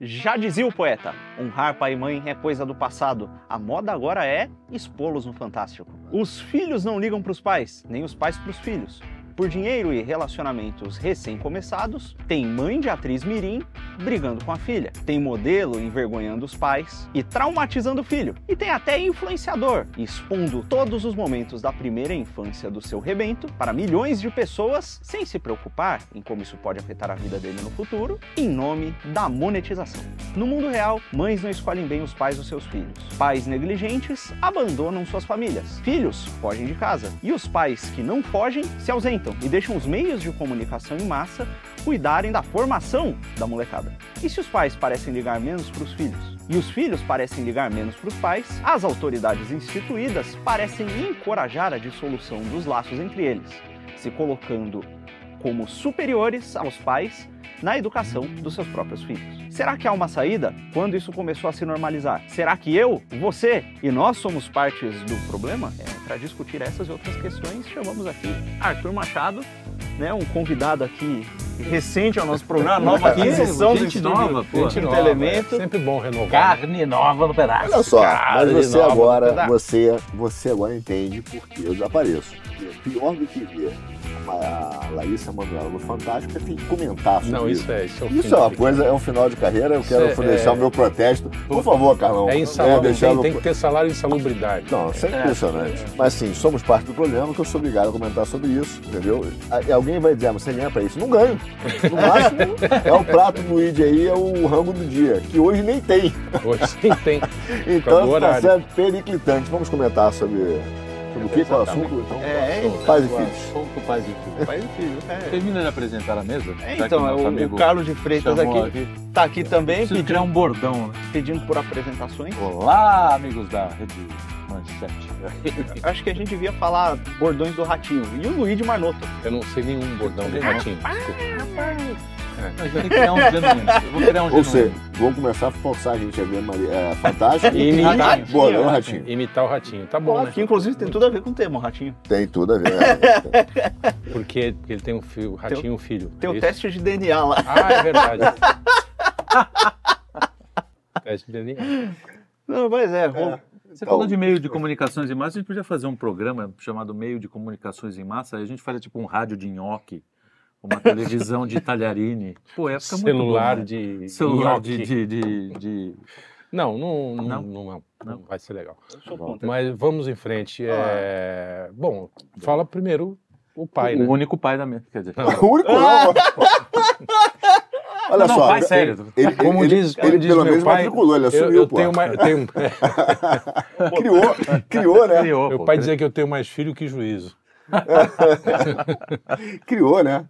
Já dizia o poeta: honrar pai e mãe é coisa do passado. A moda agora é expô-los no Fantástico. Os filhos não ligam para os pais, nem os pais para os filhos. Por dinheiro e relacionamentos recém-começados, tem mãe de atriz mirim brigando com a filha, tem modelo envergonhando os pais e traumatizando o filho, e tem até influenciador expondo todos os momentos da primeira infância do seu rebento para milhões de pessoas sem se preocupar em como isso pode afetar a vida dele no futuro, em nome da monetização. No mundo real, mães não escolhem bem os pais dos seus filhos. Pais negligentes abandonam suas famílias. Filhos fogem de casa. E os pais que não fogem se ausentam e deixam os meios de comunicação em massa cuidarem da formação da molecada. E se os pais parecem ligar menos para os filhos? E os filhos parecem ligar menos para os pais, as autoridades instituídas parecem encorajar a dissolução dos laços entre eles, se colocando como superiores aos pais na educação dos seus próprios filhos. Será que há uma saída quando isso começou a se normalizar? Será que eu, você e nós somos partes do problema? É, Para discutir essas e outras questões, chamamos aqui Arthur Machado, né, um convidado aqui recente ao nosso programa, nova aquisição gente nova, pô. Gente nova, Elemento. É sempre bom renovar. Carne nova no pedaço. Olha só, Cara, mas você agora, você, você agora entende porque eu desapareço. Porque pior do que ver a Laísa Manoela no Fantástico é ter que comentar sobre Não, isso. isso é, isso é o Isso fim. é uma coisa, é um final de carreira, eu quero Isso é- deixar é- o meu protesto. Por favor, Carlão. É insalubre, deixar tem, tem que ter salário de insalubridade. Não, isso é impressionante. Mas sim, somos parte do problema, que eu sou obrigado a comentar sobre isso, entendeu? Alguém vai dizer, "Ah, mas você ganha pra isso. Não ganho. No máximo, é o prato do Luigi aí, é o rango do dia, que hoje nem tem. Hoje sim tem. Então, está sendo periclitante. Vamos comentar sobre, sobre o que? Qual é o assunto? Então, É, é, pais e filhos. Como que o pai de filho? pai e filho. É. Termina de apresentar a mesa? É, então, o é o, Carlos de Freitas chamou aqui, tá aqui também Preciso pedindo, um bordão. né? pedindo por apresentações. Olá, amigos da Rede Manchete. Acho que a gente devia falar bordões do Ratinho. E o Luigi Marnoto. Eu não sei nenhum bordão do ratinho. desculpa. Mas vai ter que criar um genuíno. Eu vou criar um Ou seja, vamos começar a forçar a gente a ver Maria, é, Fantástico E imitar. Ratinho. Boa, não, Ratinho. Imitar o ratinho. Tá bom, né? Que inclusive tem tudo a ver com o tema, o Ratinho. Tem tudo a ver. né? Porque, porque ele tem um filho, ratinho e um filho. Tem é o isso? teste de DNA lá. Ah, é verdade. teste de DNA. Não, mas é, ro- Você Então, falou de meio de comunicações em massa, a gente podia fazer um programa chamado Meio de Comunicações em Massa, aí a gente faria tipo um rádio de nhoque, uma televisão de talharine. Pô, ia ficar muito Celular bom, né? de. Celular de, de, de, de- Não, não, não, Não? não, vai ser legal. Mas vamos em frente. É... Bom, fala primeiro o pai, o né? único pai da minha. Quer dizer, O único não. Olha Não, só. pai, ele- sério. Ele, Como ele, diz, ele diz pelo menos pai, matriculou, ele eu, assumiu, eu pô. tenho mais, tenho, Criou, criou, né? criou, meu pô, pai dizia que eu tenho mais filho que juízo. Criou, né?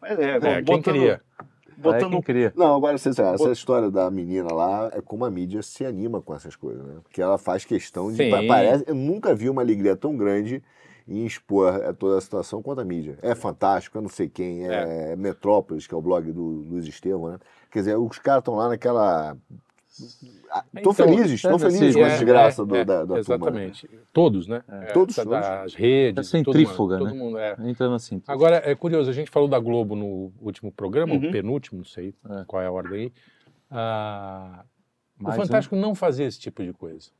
Mas é, É, quem botando, queria. botando É, quem queria. Não, agora, sabe, essa história da menina lá é como a mídia se anima com essas coisas, né? Porque ela faz questão de. Sim. Parece, eu nunca vi uma alegria tão grande em expor eh, toda a situação quanto a mídia. É fantástico, eu não sei quem, é, Metrópolis, que é o blog do Luiz Estevam, né? Quer dizer, os caras estão lá naquela. Estão Então, felizes, estão é, felizes com a é, desgraça é, do- é, da, da turma. né? Exatamente. Todos, né? É, Todos, todos. Das redes. É todo centrífuga, mundo, né? Todo mundo, é. Entrando assim. Agora, é curioso, a gente falou da Globo no último programa, Uhum. o penúltimo, não sei É. qual é a ordem aí. Ah, o Mais um. Fantástico não fazia esse tipo de coisa,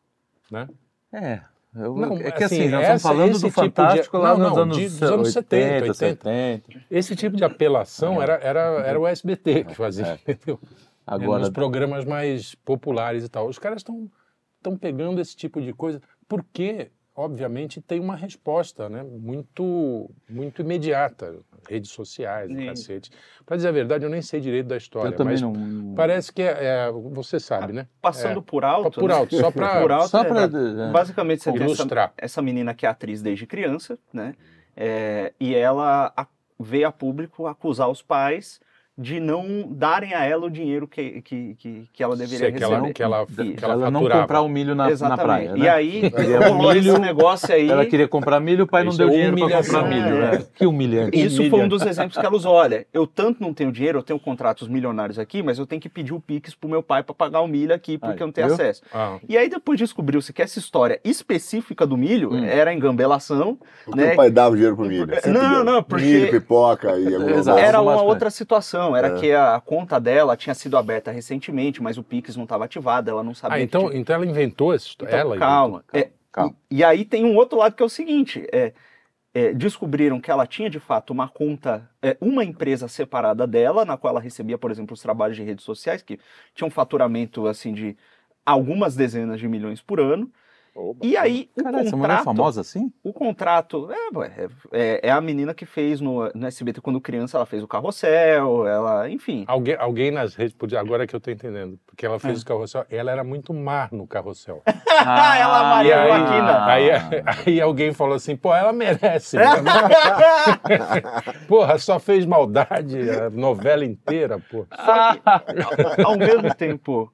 né? É. eu- Não, é que assim, assim, nós essa- estamos falando do tipo de- Fantástico lá não, nos não, anos, de- dos anos 70, 80. 70. Esse tipo de apelação era, era, era o SBT que fazia, entendeu? É, Agora, nos programas mais populares e tal. Os caras estão estão pegando esse tipo de coisa porque, obviamente, tem uma resposta, né? Muito muito imediata, redes sociais, Sim. cacete. Para dizer a verdade, eu nem sei direito da história, eu também mas não... parece que é, é- você sabe, né? passando É. por alto. Por né? só para Por alto, Só é, para... é, Basicamente, você tem essa, ilustrar. essa menina que é atriz desde criança, né? É, e ela a- veio a público acusar os pais de não darem a ela o dinheiro que, que, que, que ela deveria Sei que ela, receber. que ela, que ela, ela não comprar o milho na, na praia, né? E aí, rolou milho, esse negócio aí. Ela queria comprar milho, o pai não Isso deu é dinheiro para comprar milho. É. né? Que humilhante. Isso foi um dos exemplos que ela usou. Olha, eu tanto não tenho dinheiro, eu tenho contratos milionários aqui, mas eu tenho que pedir o Pix pro meu pai para pagar o milho aqui, porque Aí, eu não tenho viu? acesso. Ah, E aí depois descobriu-se que essa história específica do milho Hum. era engambelação, Porque né? o pai dava o dinheiro pro milho. Não, não, porque- Milho, pipoca e alguma era uma outra situação. Não, era É. que a conta dela tinha sido aberta recentemente, mas o Pix não estava ativado, ela não sabia. Ah, que então, tinha- então ela inventou essa história. Então, ela calma. calma, É, calma. E, e aí tem um outro lado que é o seguinte: é, é, descobriram que ela tinha de fato uma conta, é, uma empresa separada dela, na qual ela recebia, por exemplo, os trabalhos de redes sociais, que tinha um faturamento assim de algumas dezenas de milhões por ano. E aí o essa mulher é contrato, famosa assim? o contrato é, é, é a menina que fez no, no SBT quando criança, ela fez o carrossel, ela, enfim. Alguém, alguém nas redes podia. Agora que eu tô entendendo. Porque ela É. fez o carrossel. Ela era muito má no carrossel. Ah, ela, Maria aí, Joaquina. aí, aí alguém falou assim, pô, ela merece. né? Porra, só fez maldade a novela inteira, pô. Só que, ao mesmo tempo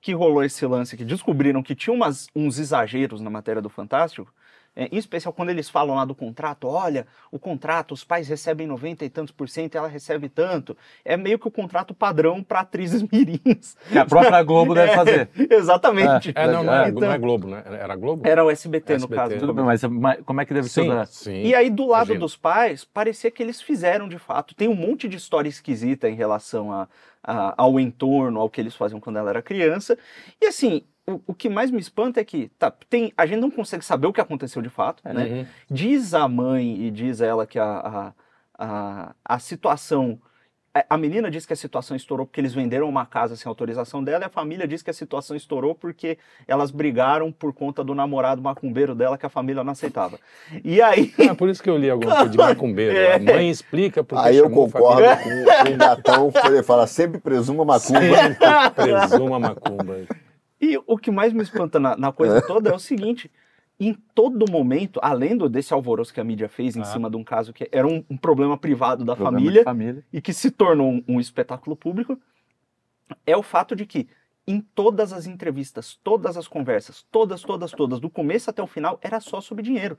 que rolou esse lance que descobriram que tinha umas, uns exageros na matéria do Fantástico, é, em especial quando eles falam lá do contrato, olha, o contrato, os pais recebem 90 e tantos por cento, ela recebe tanto. É meio que o contrato padrão para atrizes mirins. Que a própria Globo deve fazer. Exatamente. É, não, não era, Então, não é Globo, né? Era Globo? Era o SBT, no SBT. caso. Tudo bem, mas, mas como é que deve ser? sim, da- sim. E aí, do lado imagino. dos pais, parecia que eles fizeram de fato. Tem um monte de história esquisita em relação a, a- ao entorno, ao que eles faziam quando ela era criança. E assim, o, o que mais me espanta é que tá, tem, a gente não consegue saber o que aconteceu de fato, né? Uhum. Diz a mãe e diz ela que a, a, a, a situação. a- A menina diz que a situação estourou porque eles venderam uma casa sem autorização dela, e a família diz que a situação estourou porque elas brigaram por conta do namorado macumbeiro dela que a família não aceitava. E aí. Ah, por isso que eu li alguma coisa de macumbeiro. É. A mãe explica porque Aí eu concordo com, com o Gatão, quando ele fala sempre presuma macumba. Sempre presuma macumba. E o que mais me espanta na, na coisa toda é o seguinte: em todo momento, além do- desse alvoroço que a mídia fez em Ah. cima de um caso que era um, um problema privado da Programa de família família. e que se tornou um, um espetáculo público, é o fato de que em todas as entrevistas, todas as conversas, todas, todas, todas, do começo até o final, era só sobre dinheiro.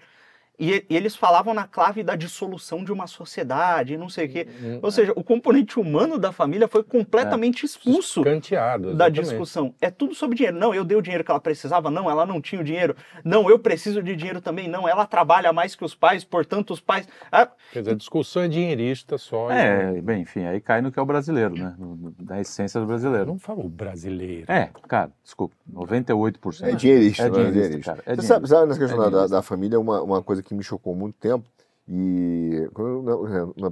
E, e eles falavam na clave da dissolução de uma sociedade, não sei o quê. Hum, Ou seja, o componente humano da família foi completamente expulso Canteado. da discussão. É tudo sobre dinheiro. Não, eu dei o dinheiro que ela precisava. Não, ela não tinha o dinheiro. Não, eu preciso de dinheiro também. Não, ela trabalha mais que os pais, portanto, os pais. Ah, Quer dizer, a discussão é dinheirista só. e É, bem, enfim, aí cai no que é o brasileiro, né? Da essência do brasileiro. Não falou brasileiro. É, cara, desculpa, 98%. É dinheirista, É né? dinheirista, dinheirista. cara, é Você sabe, sabe nessa É questão da- da, dinheirista. da família, uma, uma coisa que me chocou muito tempo, e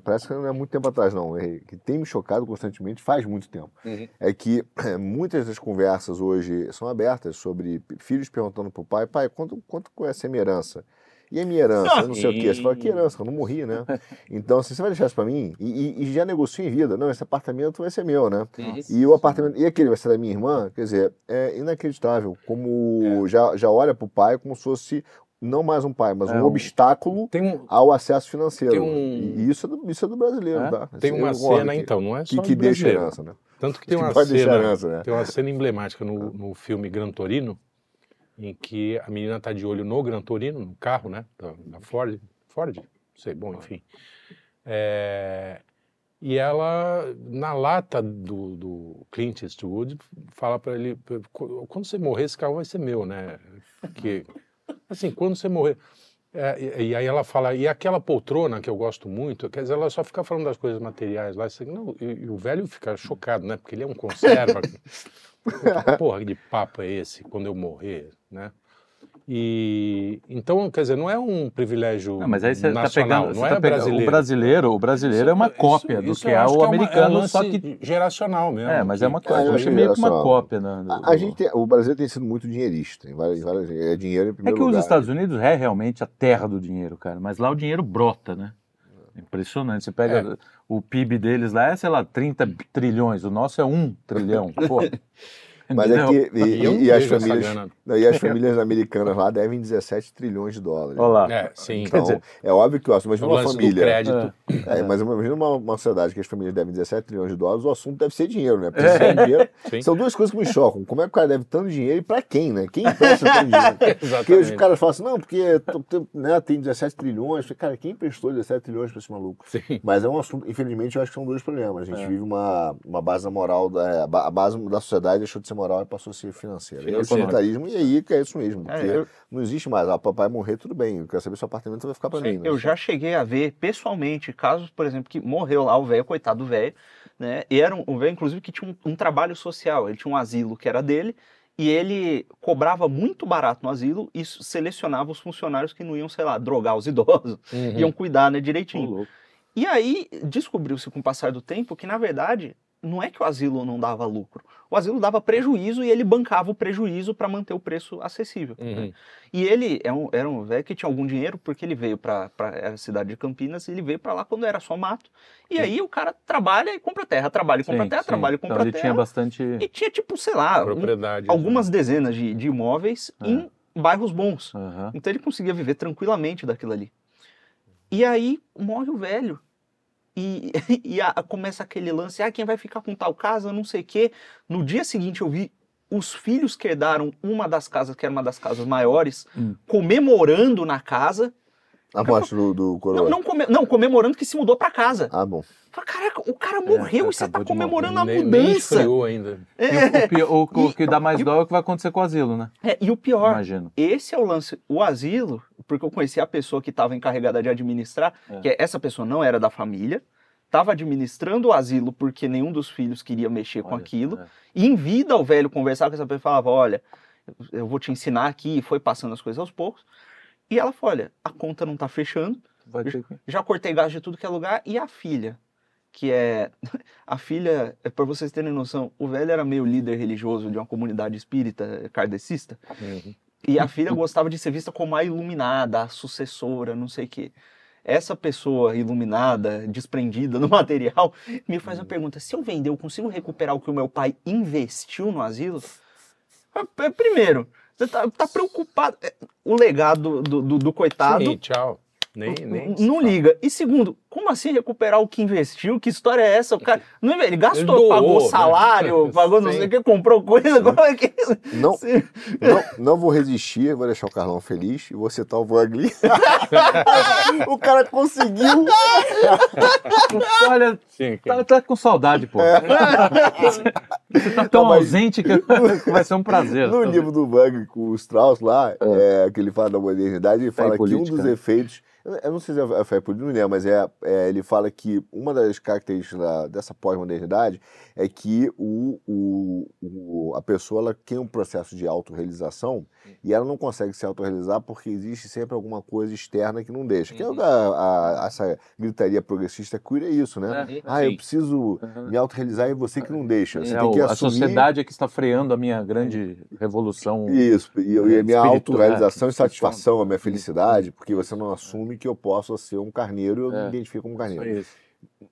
parece que não é muito tempo atrás, não, é, que tem me chocado constantemente faz muito tempo. Uhum. É que muitas das conversas hoje são abertas sobre filhos perguntando pro pai, pai, quanto, quanto conhece a minha herança? E a minha herança? Não sei o quê. Você fala, que herança? Eu não morri, né? Então, assim, você vai deixar isso pra mim? E, e- e já negocia em vida. Não, esse apartamento vai ser meu, né? E o apartamento. E aquele vai ser da minha irmã? Quer dizer, é inacreditável como já, já olha pro pai como se fosse não mais um pai, mas É um um- obstáculo um- ao acesso financeiro. Um- E isso é do, isso é do brasileiro, É? tá? tem uma cena, que- então, não é Que, só que do deixa herança, né? Tanto que tem Que uma cena, herança, né? tem uma cena emblemática no, no filme Gran Torino, em que a menina está de olho no Gran Torino, no carro, né, da, da Ford, Ford, não sei, bom, enfim. É, e ela, na lata do, do Clint Eastwood, fala para ele, quando você morrer, esse carro vai ser meu, né? Porque, assim, quando você morrer... É, e, aí ela fala, e aquela poltrona que eu gosto muito, quer dizer, ela só fica falando das coisas materiais lá, assim, não, e, e o velho fica chocado, né? Porque ele é um conserva. que porra de papo é esse quando eu morrer, né? E então, quer dizer, não é um privilégio Não, mas aí você tá nacional, pegando, não é tá pegando brasileiro. o brasileiro, o brasileiro é uma Isso- cópia isso do que eu é o uma- americano, um lance só que geracional mesmo. é, mas é uma que- coisa, eu eu acho meio que uma cópia, né? do- A, a gente tem- o Brasil tem sido muito dinheirista. Em várias, várias, é dinheiro em É primeiro que os lugar. Estados Unidos é realmente a terra do dinheiro, cara, mas lá o dinheiro brota, né? É Impressionante. Você pega o PIB deles lá, é, sei lá, 30 trilhões. O nosso é 1 trilhão. Pô. Mas é Entendeu? que. E, E não e as famílias, não, e as famílias americanas lá devem 17 trilhões de dólares. Olha lá. É, sim. Então, dizer, é óbvio que o assunto, o imagina uma família. crédito. É, mas imagina uma, uma sociedade que as famílias devem 17 trilhões de dólares, o assunto deve ser dinheiro, né? Porque se é dinheiro, Sim. são duas coisas que me chocam. Como é que o cara deve tanto dinheiro e pra quem, né? Quem empresta tanto dinheiro? Porque os caras falam assim, não, porque né, tem 17 trilhões. Cara, quem emprestou 17 trilhões pra esse maluco? Sim. Mas é um assunto, infelizmente, eu acho que são dois problemas. A gente vive uma, uma base moral, da, a base da sociedade deixou de ser moral e passou a ser financeira. E é o Financeira. utilitarismo, e aí que é isso mesmo. É, Porque eu- não existe mais, ah, papai morrer, tudo bem, eu quero saber se o apartamento vai ficar pra mim. né? Eu já cheguei a ver pessoalmente casos, por exemplo, que morreu lá o velho, coitado do velho, né? E era um, velho, inclusive, que tinha um, um trabalho social. Ele tinha um asilo que era dele e ele cobrava muito barato no asilo e selecionava os funcionários que não iam, sei lá, drogar os idosos, Uhum. iam cuidar, né, direitinho. E aí descobriu-se com o passar do tempo que, na verdade, não é que o asilo não dava lucro. O asilo dava prejuízo e ele bancava o prejuízo para manter o preço acessível. Uhum. E ele é um- era um velho que tinha algum dinheiro porque ele veio para a cidade de Campinas e ele veio para lá quando era só mato. E aí o cara trabalha e compra terra, trabalha e compra Sim, terra, sim. trabalha e Então compra ele terra. tinha bastante. E tinha, tipo, sei lá, um- Propriedade. algumas dezenas de, de imóveis É. em bairros bons. Aham. Então ele conseguia viver tranquilamente daquilo ali. E aí morre o velho. E, e a- começa aquele lance, ah, quem vai ficar com tal casa, não sei o quê. No dia seguinte eu vi os filhos que herdaram uma das casas, que era uma das casas maiores, Hum. comemorando na casa. A morte do, do coroa. Não, não, come- não, comemorando que se mudou pra casa. Ah, bom. Fala, Caraca, o cara morreu e você tá comemorando a nem, nem mudança. esfriou ainda. E o, o pior- o- o E- que dá mais e- dó é o que vai acontecer com o asilo, né? É, e o pior, Imagino. esse é o lance. O asilo, porque eu conheci a pessoa que estava encarregada de administrar, É. que essa pessoa não era da família, estava administrando o asilo porque nenhum dos filhos queria mexer com Olha, aquilo. é. E em vida o velho conversava com essa pessoa e falava: Olha, eu vou te ensinar aqui, e foi passando as coisas aos poucos. E ela falou: Olha, a conta não tá fechando, ter já cortei gás de tudo que é lugar, e a filha? Que é. A filha, é para vocês terem noção, o velho era meio líder religioso de uma comunidade espírita kardecista. Uhum. E a filha gostava de ser vista como a iluminada, a sucessora, não sei o quê. Essa pessoa iluminada, desprendida no material, me faz a pergunta: se eu vender, eu consigo recuperar o que o meu pai investiu no asilo? Ah, p- Primeiro, você tá, tá preocupado. é, O legado do, do, do coitado Sim, tchau. Nem, nem não liga. E segundo, como assim recuperar o que investiu? Que história é essa? O cara, não, ele gastou, Ele doou, pagou né? salário, pagou não sei o que, comprou coisa. Como é que Não, não, não vou resistir, vou deixar o Carlão feliz e vou citar o Vogli. o cara conseguiu. Olha, Sim, tá, tá com saudade, pô. Você tá tão Não, mas- ausente que vai ser um prazer. No livro do Wagner com o Strauss lá, é, que ele fala da modernidade, ele e fala que um política, dos né? efeitos. Eu- não sei se é fé e política, não lembro, mas é, é, ele fala que uma das características da- dessa pós-modernidade é que o, o, o- a pessoa ela tem um processo de autorrealização e ela não consegue se autorrealizar porque existe sempre alguma coisa externa que não deixa. Que é que a, a- essa gritaria progressista queer é isso, né? É, Ah, eu preciso Uhum. me autorrealizar e você que não deixa. Você É, tem que o- a assumir sociedade é que está freando a minha grande revolução. isso, e, e a minha Espiritual, autorrealização é, e satisfação, a minha felicidade, porque você não assume que eu possa ser um carneiro e eu É. me identifico como carneiro. Isso.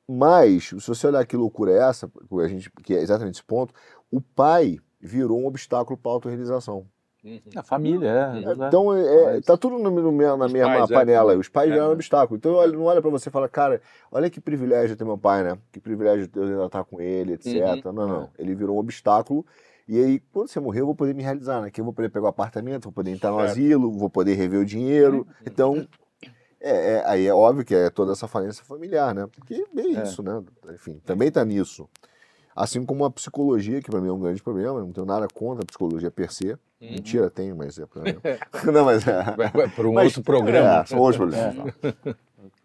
Mas, se você olhar que loucura é essa, que a gente, que é exatamente esse ponto, o pai virou um obstáculo para a autorrealização. Uhum. A família, é. é. Então, é, Mas- tá tudo no, no na Os mesma pais, é. panela. Os pais É. viraram um obstáculo. Então, olha, não olha para você e fala, cara, olha que privilégio ter meu pai, né? Que privilégio eu ainda estar com ele, etc. Uhum. Não, não. Ele virou um obstáculo. E aí, quando você morrer, eu vou poder me realizar, né? Que eu vou poder pegar o apartamento, vou poder entrar no Certo. asilo, vou poder rever o dinheiro. Então, é, é- aí é óbvio que é toda essa falência familiar, né? Porque é É. isso, né? Enfim, também tá nisso. Assim como a psicologia, que para mim é um grande problema, não tenho nada contra a psicologia per se. Uhum. Mentira, tenho, mas é problema. não, mas é. Para um Mas, outro programa. É, são outros problemas.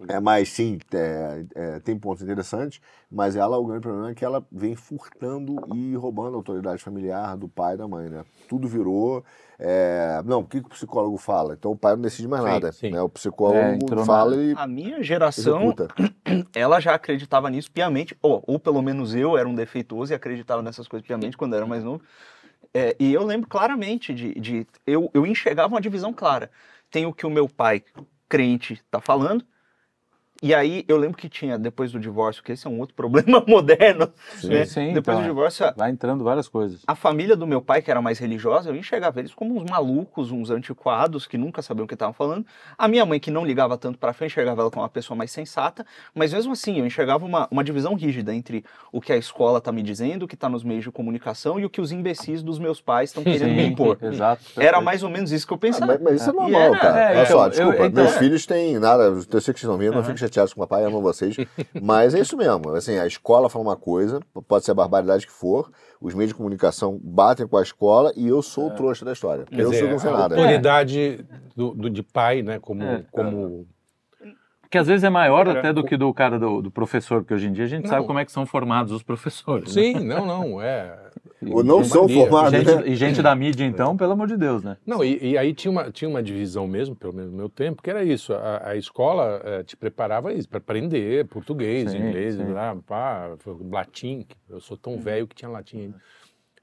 É, mas sim, é, é, tem pontos interessantes, mas ela, o grande problema é que ela vem furtando e roubando a autoridade familiar do pai e da mãe, né? Tudo virou. é, não, o que, que o psicólogo fala? Então o pai não decide mais Sim, nada. sim. Né? O psicólogo É, fala na- e A minha geração, executa. ela já acreditava nisso piamente, ou, ou pelo menos eu era um defeituoso e acreditava nessas coisas piamente quando era mais novo. É, e eu lembro claramente de. de eu, eu enxergava uma divisão clara. Tem o que o meu pai, crente, está falando. E aí eu lembro que tinha, depois do divórcio, que esse é um outro problema moderno. Sim, né? sim, depois então, do divórcio, a- Vai entrando várias coisas. a família do meu pai, que era mais religiosa, eu enxergava eles como uns malucos, uns antiquados, que nunca sabiam o que estavam falando. A minha mãe, que não ligava tanto pra fé, enxergava ela como uma pessoa mais sensata. Mas mesmo assim, eu enxergava uma, uma divisão rígida entre o que a escola tá me dizendo, o que tá nos meios de comunicação e o que os imbecis dos meus pais estão querendo me impor. Exato. Era perfeito. mais ou menos isso que eu Ah, pensava. mas, mas isso é normal, era- cara. é, Olha então, só, eu- desculpa, então, meus é. filhos têm nada, eu sei que vocês estão vendo, não Aham. fico chateados com o papai, amo vocês. Mas é isso mesmo. Assim, a escola fala uma coisa, pode ser a barbaridade que for, os meios de comunicação batem com a escola e eu sou o trouxa da história. Quer eu dizer, sou não sei a nada. autoridade do, do- de pai, né? Como, É. como Que às vezes é maior até do que do cara do, do professor, porque hoje em dia a gente Não. sabe como é que são formados os professores. né? Sim, não, não, é. Ou não são formados, E né? gente, e gente da mídia, então, pelo amor de Deus, né? Não, e, e aí tinha uma, tinha uma divisão mesmo, pelo menos no meu tempo, que era isso. A, a escola eh, te preparava isso, para aprender português, Sim, inglês, sim. lá, pá, latim. que Eu sou tão velho que tinha latim ainda.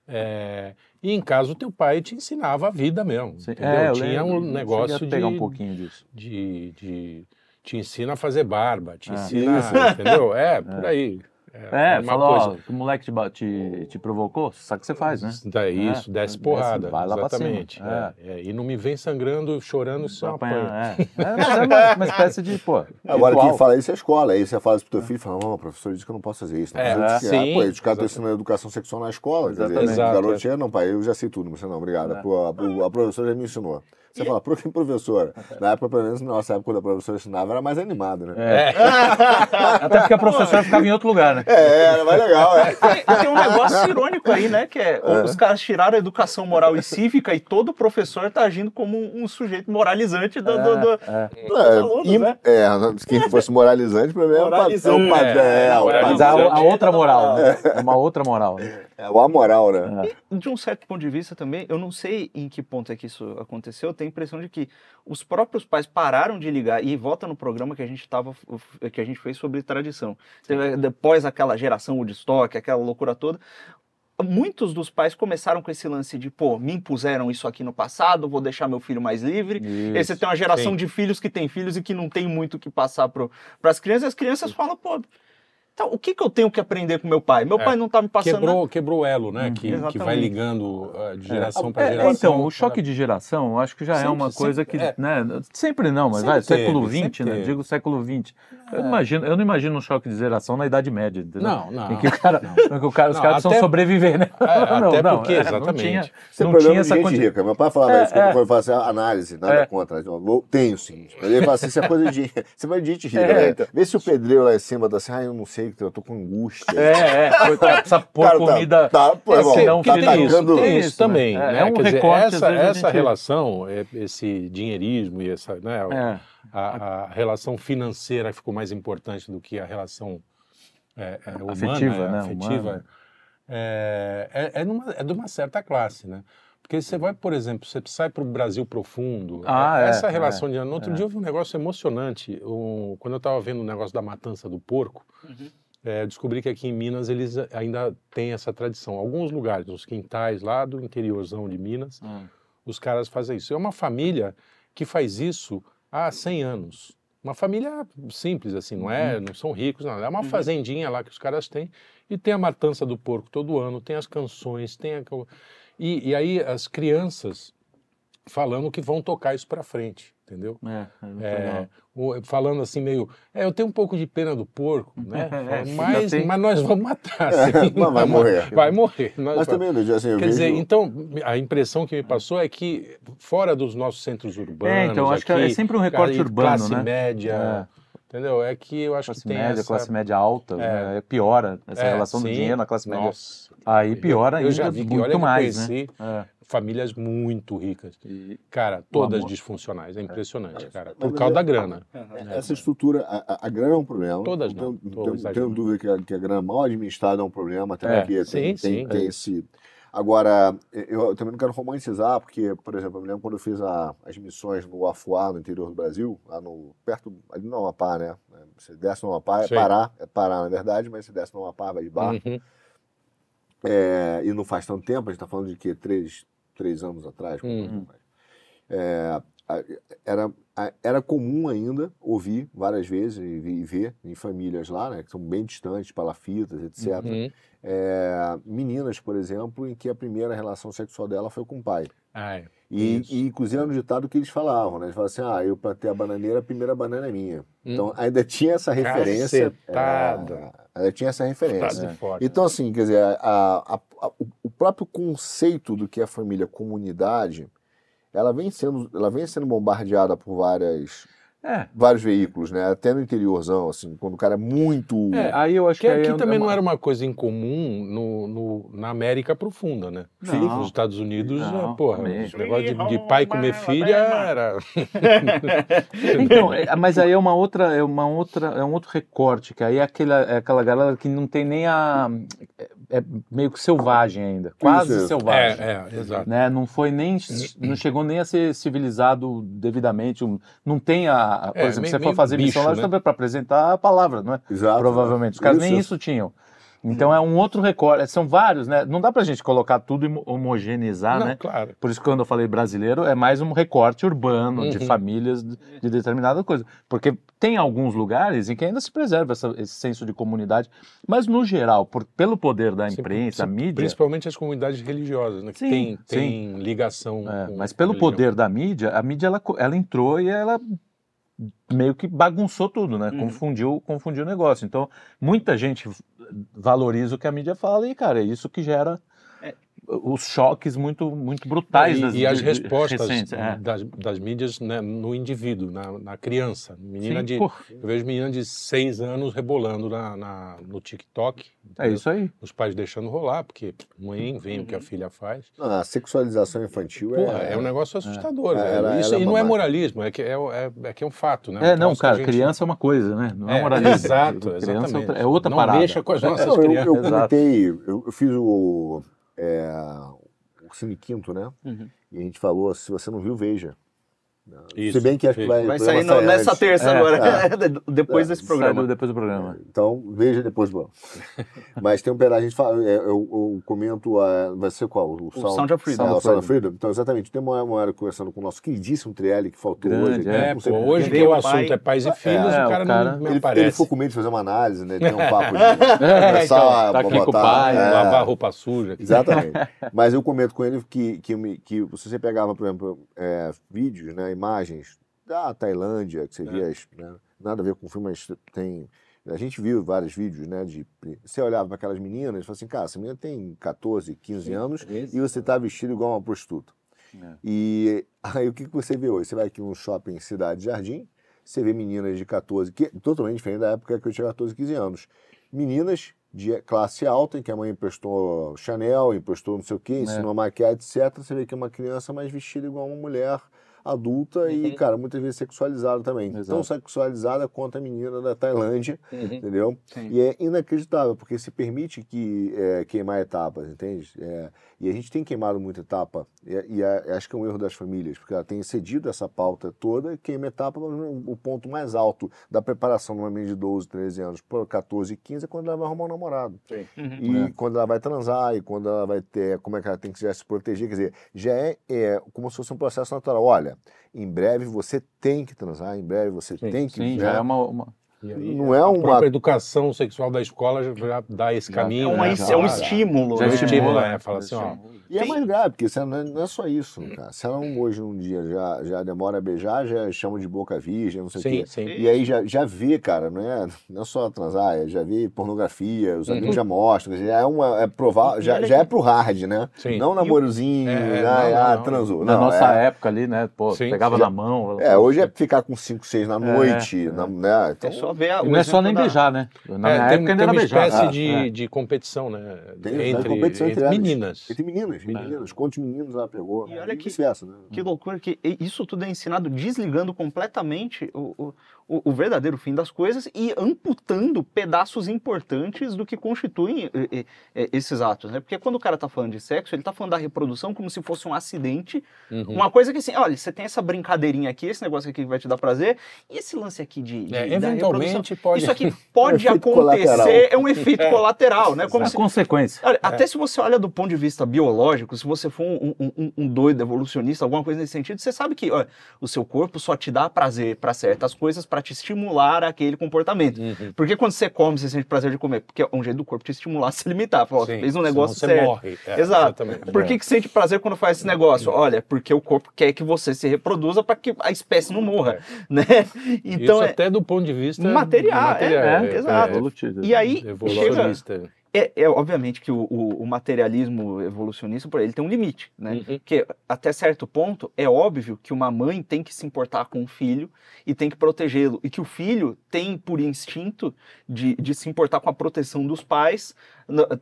É, e em casa o teu pai te ensinava a vida mesmo. Sim. Entendeu? É, eu tinha lembro, um negócio de, pegar um pouquinho disso. de, de- Te ensina a fazer barba, te Ah. ensina. Isso. Entendeu? É, por aí. É, uma falou, ó, coisa. que o moleque te, te, te provocou, sabe o que você faz, né? Dá isso, É, desce desce, porrada. vai lá pra exatamente. cima. É, é, e não me vem sangrando, chorando, isso é uma Apanha- apanha. é. É, mas é uma, uma espécie de, pô, Agora, ritual. quem fala isso é a escola. Aí você fala isso pro teu filho, fala, não, o professor disse que eu não posso fazer isso. Não É, Mas que, sim, ah, pô, os caras estão ensinando educação sexual na escola. Quer dizer, Exatamente. o garoto é. não, pai, eu já sei tudo. Você não, obrigado. A, o- a professora já me ensinou. Você fala, por que professora? Na época, pelo menos na nossa época, quando a professora ensinava, era mais animado, né? É. Até porque a professora ficava em outro lugar, né? É, era mais legal, é. Tem, tem um negócio irônico aí, né? Que é, os caras tiraram a educação moral e cívica e todo professor tá agindo como um, um sujeito moralizante do, do- do- É. É, alunos, im- né? é, quem fosse moralizante, pra mim é o é padrão. É, É, a, a outra moral, né? É uma outra moral. né? É o amoral, né? de um certo ponto de vista também, eu não sei em que ponto é que isso aconteceu, eu tenho a impressão de que os próprios pais pararam de ligar e volta no programa que a gente tava, que a gente fez sobre tradição. Teve- Depois aquela geração Woodstock, aquela loucura toda, muitos dos pais começaram com esse lance de, pô, me impuseram isso aqui no passado, vou deixar meu filho mais livre. E aí você tem uma geração sim. de filhos que tem filhos e que não tem muito o que passar para as crianças, e as crianças falam, pô, então, o que, que eu tenho que aprender com meu pai? Meu É. pai não tá me passando nada. Quebrou, quebrou o elo, né? que, que vai ligando uh, de geração É, para é, geração. então, o choque de geração, eu acho que já é Sempre, uma coisa que, sempre, né, sempre não, mas Sempre vai, século teve, XX, sempre né, teve. digo século XX. Eu, não imagino, eu não imagino um choque de geração na Idade Média, entendeu? Não, não. Em que, o cara, em que o cara- os Não, caras precisam sobreviver, né? É, até porque, é, exatamente. Não tinha, Você não problema tinha essa gente quanti- rica. Meu pai falava É, isso quando é. eu fazia análise, nada É. contra. Tenho sim. Ele fala assim, isso é coisa de. Você vai de gente rica, É, né? então. Vê se o pedreiro lá em cima tá assim, ah, eu não sei, eu tô com angústia. É, é, precisa pôr Cara, tá- comida... Tá, pô, É, irmão, senão tá fica tem isso, tem isso, isso também. né? né? É um Quer dizer, recorte, às essa, essa gente- relação, é, esse dinheirismo e essa, né, É, a, a relação financeira ficou mais importante do que a relação é, é, humana, Afetiva, é, né, afetiva, humana. é, é, é, numa- é de uma certa classe, né? Porque você vai, por exemplo, você sai para o Brasil profundo, Ah, é- é, essa é, relação de... No outro é. dia eu vi um negócio emocionante, um- quando eu estava vendo o negócio da matança do porco, é, descobri que aqui em Minas eles ainda têm essa tradição. Alguns lugares, nos quintais lá do interiorzão de Minas, Hum. os caras fazem isso. É uma família que faz isso há 100 anos. Uma família simples, assim, não é? Não são ricos, não. É uma fazendinha lá que os caras têm. E tem a matança do porco todo ano, tem as canções, tem a... E, e aí as crianças falando que vão tocar isso pra frente, entendeu? é, é É, o- falando assim meio, é, eu tenho um pouco de pena do porco, né? É, mas, tem. mas nós vamos matar, É, sim. mas vai morrer. Vai morrer. nós Mas vamos. também, assim, eu Quer vejo... dizer, então, a impressão que me passou é que fora dos nossos centros urbanos, É, então, acho que é aqui, sempre um recorte aí, urbano, classe né? média, entendeu? É que eu acho Classe que tem média, essa... classe média alta, né, piora essa É, relação do sim. dinheiro na classe média. Nossa, Aí piora eu ainda já vi que, muito olha, eu mais, né? conheci É. famílias muito ricas. E- Cara, todas disfuncionais, é impressionante, cara. Mas Por causa é- da grana. Essa estrutura, a, a- grana é um problema. Todas não. não, tenho- tô tenho- dúvida que a, que a grana mal administrada é um problema, até É, porque sim, tem, sim. tem esse... Agora, eu, eu também não quero romantizar, porque, por exemplo, eu me lembro quando eu fiz a- as missões no Afuá, no interior do Brasil, lá no, perto, ali no Amapá, né? Você desce no Amapá, é Sim. Pará, é Pará, na verdade, mas você desce no Amapá, vai de barco. Uhum. É, e não faz tanto tempo, a gente está falando de que três, três anos atrás. Uhum. É, era, era comum ainda ouvir várias vezes e, ver em famílias lá, né, que são bem distantes, palafitas, etc. Uhum. É, meninas, por exemplo, em que a primeira relação sexual dela foi com o pai. É. E, e inclusive era no ditado que eles falavam, né? Eles falavam assim, ah, eu plantei a bananeira, a primeira banana é minha. Hum. Então ainda tinha essa referência. Cacetada. é, ainda tinha essa referência. fora. Então, assim, quer dizer, a- a- o- o próprio conceito do que é família comunidade, ela vem sendo, ela vem sendo bombardeada por várias É. vários veículos, né? Até no interiorzão, assim, quando o cara é muito. É, aí eu acho Que que, aqui é- também é não uma- era uma coisa incomum no, no- na América profunda, né? Sim. Nos Estados Unidos, Não, né, porra, esse negócio de, de pai comer filha era. Então, é, mas aí é uma outra, é uma outra, é um outro recorte, que aí é aquela, é aquela galera que não tem nem a. É, é meio que selvagem ainda. Quase Isso. selvagem. É, é, exato. Né? Não foi nem. Não chegou nem a ser civilizado devidamente. Não tem a. a- Por É, exemplo, meio- se você for fazer bicho, missão lá, né? também para apresentar a palavra, não é? Exato. Provavelmente. Os caras nem Isso. isso tinham. Então é um outro recorte. São vários, né? Não dá pra gente colocar tudo e homogeneizar, Não, né? claro. Por isso que quando eu falei brasileiro, é mais um recorte urbano de Uhum. famílias de, de determinada coisa. Porque tem alguns lugares em que ainda se preserva essa- esse senso de comunidade. Mas, no geral, por- pelo poder da Sim, imprensa, a sim, mídia... Principalmente as comunidades religiosas, né? Que Sim, tem, tem ligação. é, mas pelo religião. poder da mídia, a mídia ela, ela entrou e ela meio que bagunçou tudo, né? Uhum. Confundiu, confundiu o negócio. Então, muita gente valoriza o que a mídia fala e, cara, é isso que gera. Os choques muito, muito brutais E, das e as respostas recentes, é. das, das mídias né, no indivíduo, na, na criança. Menina Sim, de. pô, Eu vejo menina de seis anos rebolando na, na- no TikTok. é entendeu? isso aí. Os pais deixando rolar, porque mãe vem o Uhum. que a filha faz. Não, a sexualização infantil Porra, é. é, um negócio assustador. É, ela- Isso, ela é e não uma é moralismo, é que é, é, é que é um fato, né? É, não, cara, gente- criança é uma coisa, né? Não é É, moralismo. exato, Criança é exatamente. outra, é outra não parada. deixa com as nossas Não, eu, crianças. eu comentei, eu, eu fiz o, é, o Cine Quinto, né? Uhum. E a gente falou, se você não viu, veja. Isso, Se bem que acho que vai, Vai o sair no- nessa terça É, agora, depois É, desse programa. do- depois do programa. Então, veja depois, bom. Mas tem um pedaço, a gente fala, é, eu, eu comento, a, vai ser qual? O, Sound of Freedom. É, o Sound of Sound Freedom. Então, exatamente, tem uma, uma hora conversando com o nosso queridíssimo Trielli, que faltou Grande, hoje. é. né? É, Não pô, hoje que Veio o o assunto pai. é pais e filhos, É, o o cara, cara- não me Ele, aparece. ele ficou com medo de fazer uma análise, né? Tem um papo de É, começar então, a tá aqui com o botar- pai, é, Lavar roupa suja. Exatamente. Mas eu comento com ele que, se você pegava, por exemplo, é, vídeos, né, imagens da Tailândia, que você É. via, né, nada a ver com o filme, mas tem. A gente viu vários vídeos, né? De, você olhava para aquelas meninas e falava assim, cara, essa menina tem 14, 15 anos e você tá vestido igual uma prostituta. É. E aí o que, que você vê hoje? Você vai aqui num shopping Cidade Jardim, você vê meninas de 14, que, totalmente diferente da época que eu tinha 14, 15 anos. Meninas de classe alta, em que a mãe emprestou Chanel, emprestou não sei o quê, ensinou a maquiar, etc. Você vê que é uma criança mais vestida igual uma mulher adulta e, Uhum. cara, muitas vezes sexualizada também. Exato. Tão sexualizada quanto a menina da Tailândia, Uhum. entendeu? Sim. E é inacreditável, porque se permite que é, queimar etapas, entende? É, e a gente tem queimado muita etapa, e, e a- acho que é um erro das famílias, porque ela tem cedido essa pauta toda, queima etapa, mas o ponto mais alto da preparação de uma menina de 12, 13 anos para 14, 15 é quando ela vai arrumar um namorado. Uhum. E É. quando ela vai transar, e quando ela vai ter, como é que ela tem que já se proteger, quer dizer, já é, é como se fosse um processo natural. Olha, em breve você tem que transar, em breve você Sim, tem que... Sim, já é uma. uma- aí, Não é A uma... própria educação sexual da escola já- já dá esse Já. caminho. É, uma né? é um estímulo. Já É um né? estímulo, é. é. Fala assim, ó. E é mais grave, porque ela não é, não é só isso, cara. Se ela não hoje num dia já, já demora a beijar, já chama de boca virgem, não sei o quê. sim. E aí já, já vê, cara, não é, não é só transar, é já vê pornografia, os amigos já mostram, já é uma, é provar, já, olha já é pro hard, né? Sim. Não namorozinho, É, né? não, ah, não, transou. Na não, nossa é, época ali, né? Pô, Sim, pegava sim. na mão. é, hoje é ficar com 5, 6 na noite, é. na- né? Então, É só ver a, E não é só nem da- beijar, né? Na É, minha tem, tem uma beijar. espécie Ah, de, é. de competição, né? Tem, tem entre, competição entre entre meninas. Entre meninas, meninas. Quantos meninos ela pegou? E olha que- né? Que loucura que isso tudo é ensinado desligando completamente o, o, o- o verdadeiro fim das coisas e amputando pedaços importantes do que constituem eh, eh, eh, esses atos, né? Porque quando o cara tá falando de sexo, ele tá falando da reprodução como se fosse um acidente, Uhum. uma coisa que assim, olha, você tem essa brincadeirinha aqui, esse negócio aqui que vai te dar prazer, e esse lance aqui de, de É, eventualmente pode. isso aqui pode É um acontecer, colateral. é um efeito colateral, né? Como se consequência. Olha, até se você olha do ponto de vista biológico, se você for um, um- um- um doido evolucionista, alguma coisa nesse sentido, você sabe que olha, o seu corpo só te dá prazer para certas coisas para te estimular aquele comportamento. Uhum. Porque quando você come, você sente prazer de comer, porque é um jeito do corpo te estimular a se limitar. Fala, Sim, fez um negócio você certo. morre. É, Exato. Exatamente. Por que, que sente prazer quando faz esse negócio? Olha, porque o corpo quer que você se reproduza para que a espécie não morra, né? Então Isso é até do ponto de vista material, é, é, exato. Evolutivo. e aí chega. É, é obviamente que o, o- o materialismo evolucionista, por ele tem um limite, né? Uhum. Porque até certo ponto é óbvio que uma mãe tem que se importar com o filho e tem que protegê-lo. E que o filho tem por instinto de, de se importar com a proteção dos pais,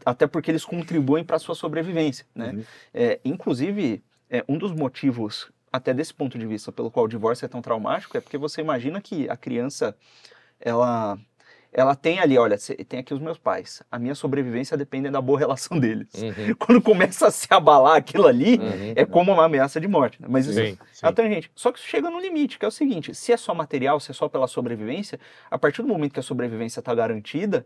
até porque eles contribuem para a sua sobrevivência. Né? Uhum. É, inclusive, é, um dos motivos, até desse ponto de vista, pelo qual o divórcio é tão traumático, é porque você imagina que a criança, ela. Ela tem ali, olha, tem aqui os meus pais. A minha sobrevivência depende da boa relação deles. Uhum. Quando começa a se abalar aquilo ali, Uhum. é como uma ameaça de morte. né? Mas isso Sim, sim. é a tangente. Só que isso chega no limite, que é o seguinte: se é só material, se é só pela sobrevivência, a partir do momento que a sobrevivência está garantida,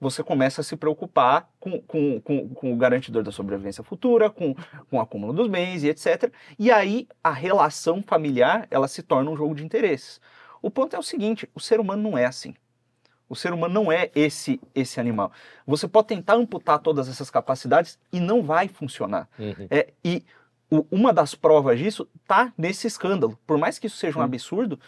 você começa a se preocupar com, com, com, com o garantidor da sobrevivência futura, com, com o acúmulo dos bens e etc. E aí a relação familiar ela se torna um jogo de interesses. O ponto é o seguinte: o ser humano não é assim. O ser humano não é esse esse animal. Você pode tentar amputar todas essas capacidades e não vai funcionar. Uhum. É, e o- uma das provas disso tá nesse escândalo. Por mais que isso seja um absurdo,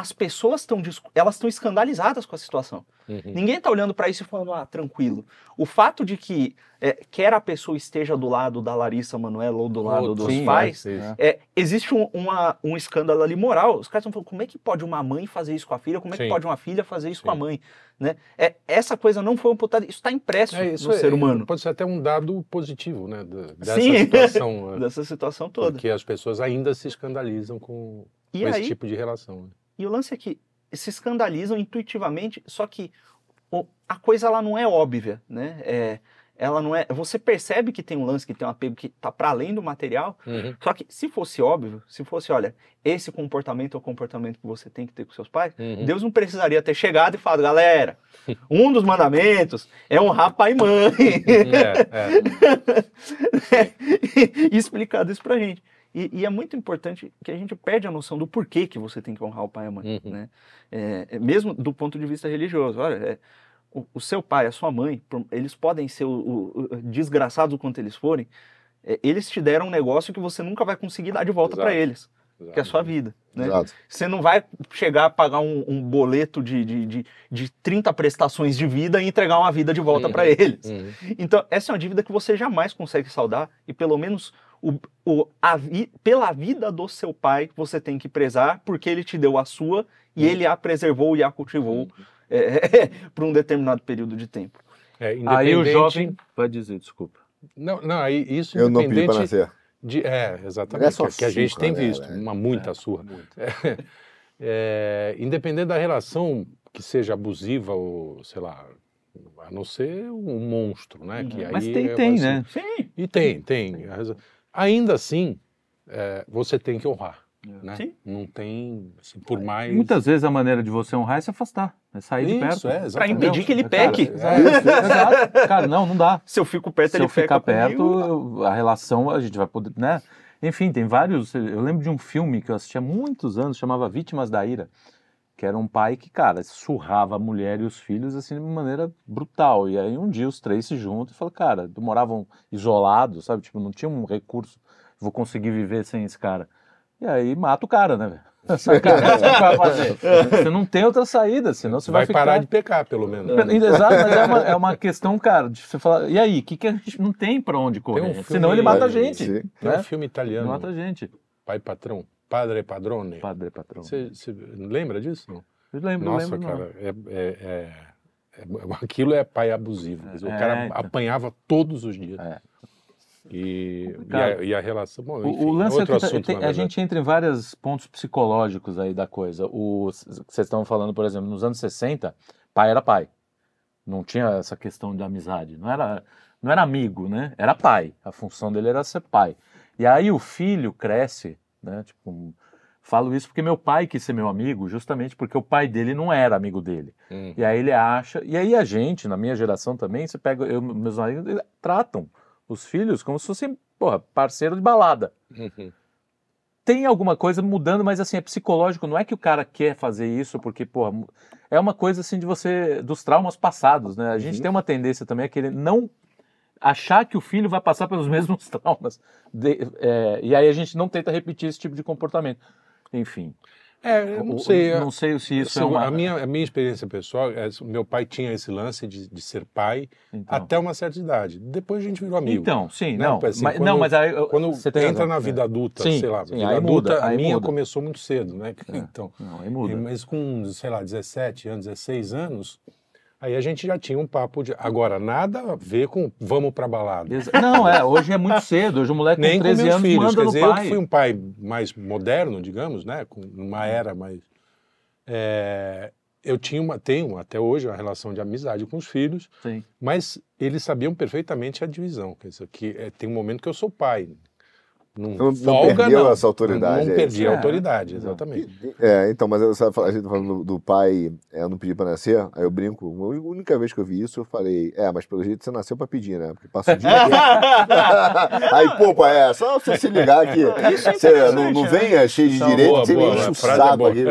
as pessoas estão elas estão escandalizadas com a situação. Uhum. Ninguém está olhando para isso e falando, ah, tranquilo. O fato de que é, quer a pessoa esteja do lado da Larissa Manoela ou do lado dos Sim, pais, é, isso. é, existe um, uma- um escândalo ali moral. Os caras estão falando, como é que pode uma mãe fazer isso com a filha? Como é que Sim. pode uma filha fazer isso com a Sim. mãe? Né? É, essa coisa não foi amputada, isso está impresso É, isso no é- ser humano. Pode ser até um dado positivo, né? da- Dessa Sim. situação. né? Dessa situação toda. Porque as pessoas ainda se escandalizam com, com esse aí, tipo de relação. né? E o lance é que se escandalizam intuitivamente, só que a coisa ela não é óbvia, né? É, ela não é. Você percebe que tem um lance, que tem um apego que tá para além do material. Uhum. Só que se fosse óbvio, se fosse, olha, esse comportamento é o comportamento que você tem que ter com seus pais, Uhum. Deus não precisaria ter chegado e falado, galera, um dos mandamentos é honrar pai e mãe. É, é. e explicado isso pra gente. E, e é muito importante que a gente perde a noção do porquê que você tem que honrar o pai e a mãe, Uhum. né? É, é mesmo do ponto de vista religioso. Olha, é, o, o seu pai, a sua mãe, por- eles podem ser o, o- o- desgraçados quanto eles forem, é, eles te deram um negócio que você nunca vai conseguir dar de volta Exato. eles, que é a sua vida, né? Exato. Você não vai chegar a pagar um, um boleto de, de, de, de 30 prestações de vida e entregar uma vida de volta Uhum. pra eles. Uhum. Então, essa é uma dívida que você jamais consegue saldar e pelo menos o, o- a vi- pela vida do seu pai você tem que prezar porque ele te deu a sua e ele a preservou e a cultivou por um determinado período de tempo. É, Aí o jovem vai dizer, desculpa. Não, não, aí isso Eu não pedi independente para nascer. de. É, exatamente. É só que, que a gente tem né, visto, velho? uma muita surra. É, independente da relação que seja abusiva ou, sei lá, a não ser um monstro, né? Que aí Mas tem, é tem, assim- né? Sim, E tem, tem. Ainda assim, é, você tem que honrar. Né? Sim. Não tem, assim, por mais. Muitas vezes a maneira de você honrar é se afastar, é sair de perto. Isso, é, Pra exatamente. impedir que ele Cara, peque. é, exato. Cara, não, não dá. Se eu fico perto, Se ele eu ficar peca perto, comigo. a relação a gente vai poder, né? Enfim, tem vários. Eu lembro de um filme que eu assisti há muitos anos, chamava Vítimas da Ira, que era um pai que, cara, surrava a mulher e os filhos assim de uma maneira brutal. E aí um dia os três se juntam e falam, cara, moravam isolados, sabe? Tipo, não tinha um recurso, vou conseguir viver sem esse cara. E aí mata o cara, né, velho? Sacanagem, o que você vai fazer? Você não tem outra saída, senão você vai, vai ficar... parar de pecar, pelo menos. Exato, mas é uma, é uma questão, cara, de você falar, e aí, o que, que a gente não tem pra onde correr? um filme- Senão ele mata a gente. Sim. Tem né? um filme Ele italiano, mata a gente. Pai Patrão, Padre Padrone. Padre patrão. Você, lembra disso? Não? Eu lembro, Nossa, lembro. cara, é, é- é- é- aquilo é pai abusivo. É, o cara então. apanhava todos os dias. É. E, e, a, e a relação. Bom, O- enfim, o lance é que assunto, tem- a gente entra em vários pontos psicológicos aí da coisa. O, vocês estão falando, por exemplo, nos anos 60, pai era pai. Não tinha essa questão de amizade. Não era, não era amigo, né? Era pai. A função dele era ser pai. E aí o filho cresce, né? Tipo, falo isso porque meu pai quis ser meu amigo, justamente porque o pai dele não era amigo dele. Hum. E aí ele acha. E aí a gente, na minha geração também, você pega. Eu, meus amigos tratam os filhos como se fossem, porra, parceiro de balada. Uhum. Tem alguma coisa mudando, mas assim, é psicológico. Não é que o cara quer fazer isso porque, porra, é uma coisa assim de você. dos traumas passados, né? A gente Uhum. tem uma tendência também a querer não achar que o filho vai passar pelos mesmos traumas. De- é, e aí a gente não tenta repetir esse tipo de comportamento. Enfim. É, eu não sei. Não sei se isso é Assim, uma. a, minha, a minha experiência pessoal, é, meu pai tinha esse lance de, de ser pai Então. até uma certa idade. Depois a gente virou amigo. Então, sim, Né? não. Assim, mas, quando- não, mas aí. eu- Quando você tem entra razão, na é. vida adulta, Sim, sei lá, sim, vida adulta, muda, a minha muda. começou muito cedo, né? É. Então, Não, aí muda. mas com, sei lá, 17 anos, 16 anos, aí a gente já tinha um papo de. Agora, nada a ver com vamos pra balada. Não, é, hoje é muito cedo. Hoje o moleque Nem com com 13 meus anos filhos. manda Quer dizer, eu pai. que fui um pai mais moderno, digamos, né? Com uma era mais. é, eu tinha uma, tenho até hoje uma relação de amizade com os filhos, Sim. mas eles sabiam perfeitamente a divisão. Quer dizer, que é, tem um momento que eu sou pai. Não, Não- não folga, perdeu não. essa autoridade, Não, não é perdi isso. a É. autoridade, exatamente. É, então, mas eu, sabe, a gente tá falando do, do pai é, não pedir pra nascer, aí eu brinco. A única vez que eu vi isso, eu falei, é, mas pelo jeito você nasceu pra pedir, né? Porque passa o dia inteiro. Aí, pô, pai, é só você se ligar aqui. Você não, não venha cheio de é direito, boa, você boa, enche o é saco aqui.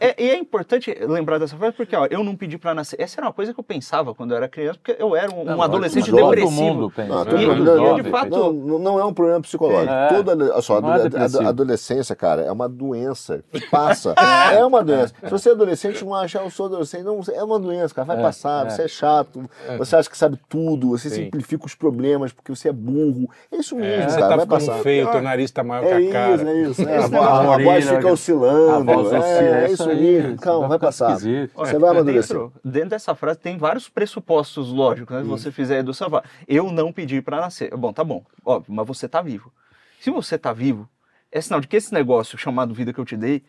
É- e é importante lembrar dessa frase porque ó, eu não pedi pra nascer. Essa era uma coisa que eu pensava quando eu era criança, porque eu era um, um Não, adolescente todo depressivo. mundo pensa. Não, né? todo mundo- não, de fato, Não, não não é um problema psicológico. É. Toda, olha só, Não é a- a- a adolescência, cara, é uma doença que passa. é uma doença. Se você é adolescente, não acha, eu sou adolescente. Não, é uma doença, cara. Vai É, passar, é. você é chato, você acha que sabe tudo, você Sim. simplifica os problemas porque você é burro. É isso É, mesmo, você cara. tá vai ficando passar. feio, teu nariz tá maior É que a cara. isso, é isso. É, a, Esse vo- a voz fica a oscilando. é, é isso isso aí. Calma, vai passar. Você vai amadurecer. Dentro, dentro dessa frase tem vários pressupostos lógicos, né? Se você fizer a educação, fala, eu não pedi pra nascer. Bom, tá bom, óbvio, mas você tá vivo. Se você tá vivo, é sinal de que esse negócio chamado vida que eu te dei,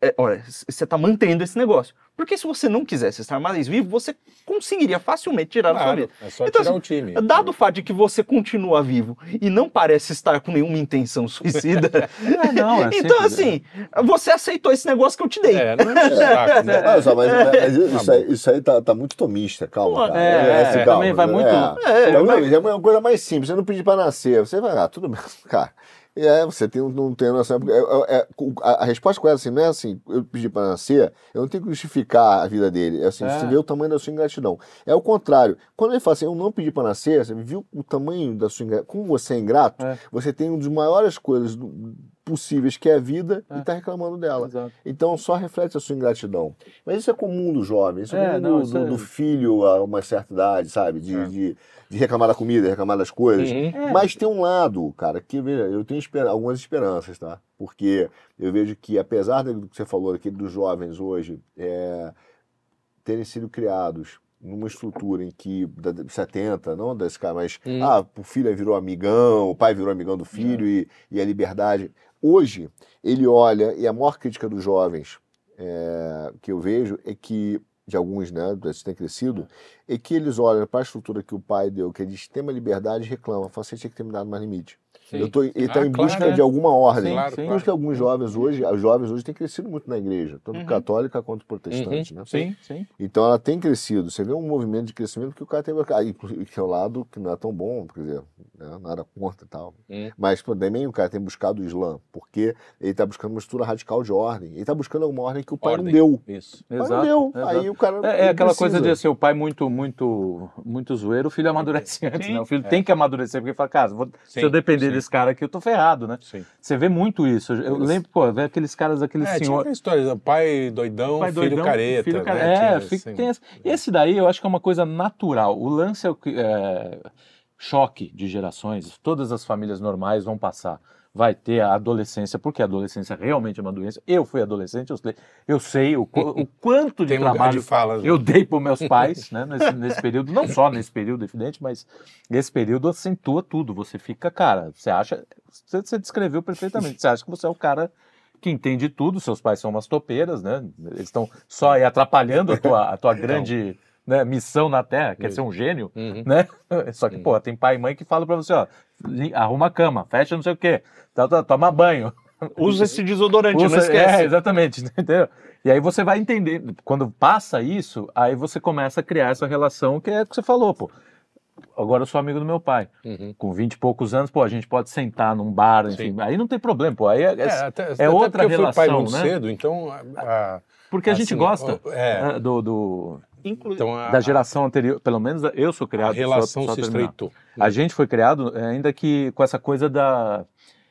é, olha, você tá mantendo esse negócio. Porque se você não quisesse estar mais vivo, você conseguiria facilmente tirar da sua Claro, vida. é só Então, tirar assim, o time. Dado o fato de que você continua vivo e não parece estar com nenhuma intenção suicida, É, não, é então simples, assim, você aceitou esse negócio que eu te dei. É, não é saco, né? Olha só, mas, mas isso, aí, isso aí tá, tá muito tomista, calma, cara. é, assim, é, calma, também vai muito- É, É, Tá mas- muito- é uma coisa mais simples, você não pedir pra nascer, você vai, ah, tudo bem, cara. É, você tem, não tem noção. é- é- é- a, a resposta correta assim, não é assim, eu pedi pra nascer, eu não tenho que justificar a vida dele. É assim, É. você vê o tamanho da sua ingratidão. É o contrário. Quando ele fala assim, eu não pedi pra nascer, você viu o tamanho da sua ingratidão. Como você é ingrato, É. você tem uma das maiores coisas do- possíveis, que é a vida, e tá reclamando dela. Exato. Então só reflete a sua ingratidão. Mas isso é comum do jovem, isso é, É, comum não, do, do- é- do filho a uma certa idade, sabe? De, É. de, de reclamar da comida, reclamar das coisas. Uhum. É. Mas tem um lado, cara, que veja, eu tenho esper- algumas esperanças, tá? Porque eu vejo que, apesar do que você falou aqui dos jovens hoje é, terem sido criados numa estrutura em que, da da 70, não desse cara, mas, Hum. ah, o filho virou amigão, o pai virou amigão do filho e, e a liberdade. Hoje, ele olha, e a maior crítica dos jovens é, que eu vejo é que, de alguns, né, que têm crescido, é que eles olham para a estrutura que o pai deu, que é de extrema liberdade, e reclamam, falam, você tinha que ter me dado mais limite. Sim. Eu tô, ele está Ah, em claro, busca né? de alguma ordem. Claro, Por claro. isso que alguns jovens hoje, os jovens hoje têm crescido muito na igreja, tanto Uhum. católica quanto protestante, né? Sim, sim. Então ela tem crescido. Você vê um movimento de crescimento que o cara tem. Aí, que é o lado que não é tão bom, quer dizer, né, nada contra e tal. Hum. Mas também o cara tem buscado o Islã, porque ele está buscando uma estrutura radical de ordem. Ele está buscando alguma ordem que o pai Ordem. não deu. Isso. O pai Exato. não deu. exato. Aí o cara. É, é ele aquela coisa precisa. de ser o pai muito, muito, muito zoeiro, o filho amadurece antes, Sim. né? O filho tem que amadurecer, porque fala, cara, vou- se Sim, eu depender sim. desse cara aqui, eu tô ferrado, né? Sim. Você vê muito isso. Eu lembro, pô, ver aqueles caras, aqueles É, tinha senhores. aquela história, pai doidão, Pai filho doidão, careta. filho care- né? É, Tinha, fica- tem esse, esse daí eu acho que é uma coisa natural. O lance é o que. é, choque de gerações. Todas as famílias normais vão passar. Vai ter a adolescência, porque a adolescência realmente é uma doença. Eu fui adolescente, eu sei, eu sei o, o quanto de trabalho de fala. né? eu dei para meus pais, né, nesse, nesse período, não só nesse período, evidente, mas esse período acentua tudo. Você fica, cara, você acha, você, você descreveu perfeitamente, você acha que você é o cara que entende tudo, seus pais são umas topeiras, né, eles estão só atrapalhando a tua, a tua grande né, missão na Terra, que é ser um gênio, Uhum. né, só que, Uhum. pô, tem pai e mãe que falam para você, ó, arruma a cama, fecha não sei o quê, tá, tá, toma banho, Usa esse desodorante, não Usa- esquece. É, exatamente, entendeu? E aí você vai entender, quando passa isso, aí você começa a criar essa relação que é o que você falou, pô. Agora eu sou amigo do meu pai. Uhum. Com 20 e poucos anos, pô, a gente pode sentar num bar, enfim. Aí não tem problema, pô. Aí é, é- É, até, até outra porque eu fui pai relação, muito né? cedo, então... a- a- porque a gente assim, gosta ó, É, é, do, do- Inclu- então a, da geração anterior, pelo menos eu sou a criado. só- relação só se terminar. estreitou. A gente foi criado, é, ainda que com essa coisa da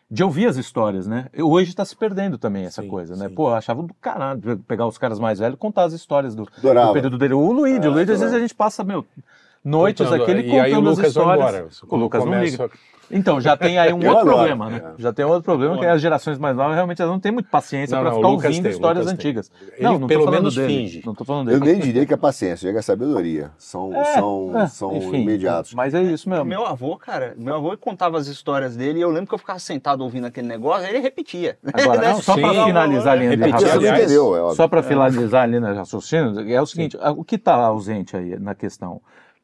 de ouvir as histórias, né? E Hoje está se perdendo também essa Sim, coisa, né? sim. Pô, eu achava do caralho pegar os caras mais velhos e contar as histórias do, do período dele. O Luigi, o Luigi, às vezes a gente passa, meu, noites Contando, aqui, ele e aí o contando as vai histórias. embora. O Lucas não liga. Então, já tem aí um Eu outro adoro, problema, né? é. Já tem um outro problema, que é as gerações mais novas realmente não têm muita paciência Não, para não, ficar ouvindo tem, histórias tem. antigas. Ele não, não pelo menos dele. finge. Não tô falando Eu dele. nem diria que é paciência, chega a sabedoria. São, É, são, é, são enfim, imediatos. Mas é isso mesmo. Meu avô, cara, meu avô contava as histórias dele e eu lembro que eu ficava sentado ouvindo aquele negócio, ele repetia. Agora, Né? só para finalizar a linha de não raciocínio, é. Só para finalizar ali no raciocínio, é o seguinte: o que está ausente aí na questão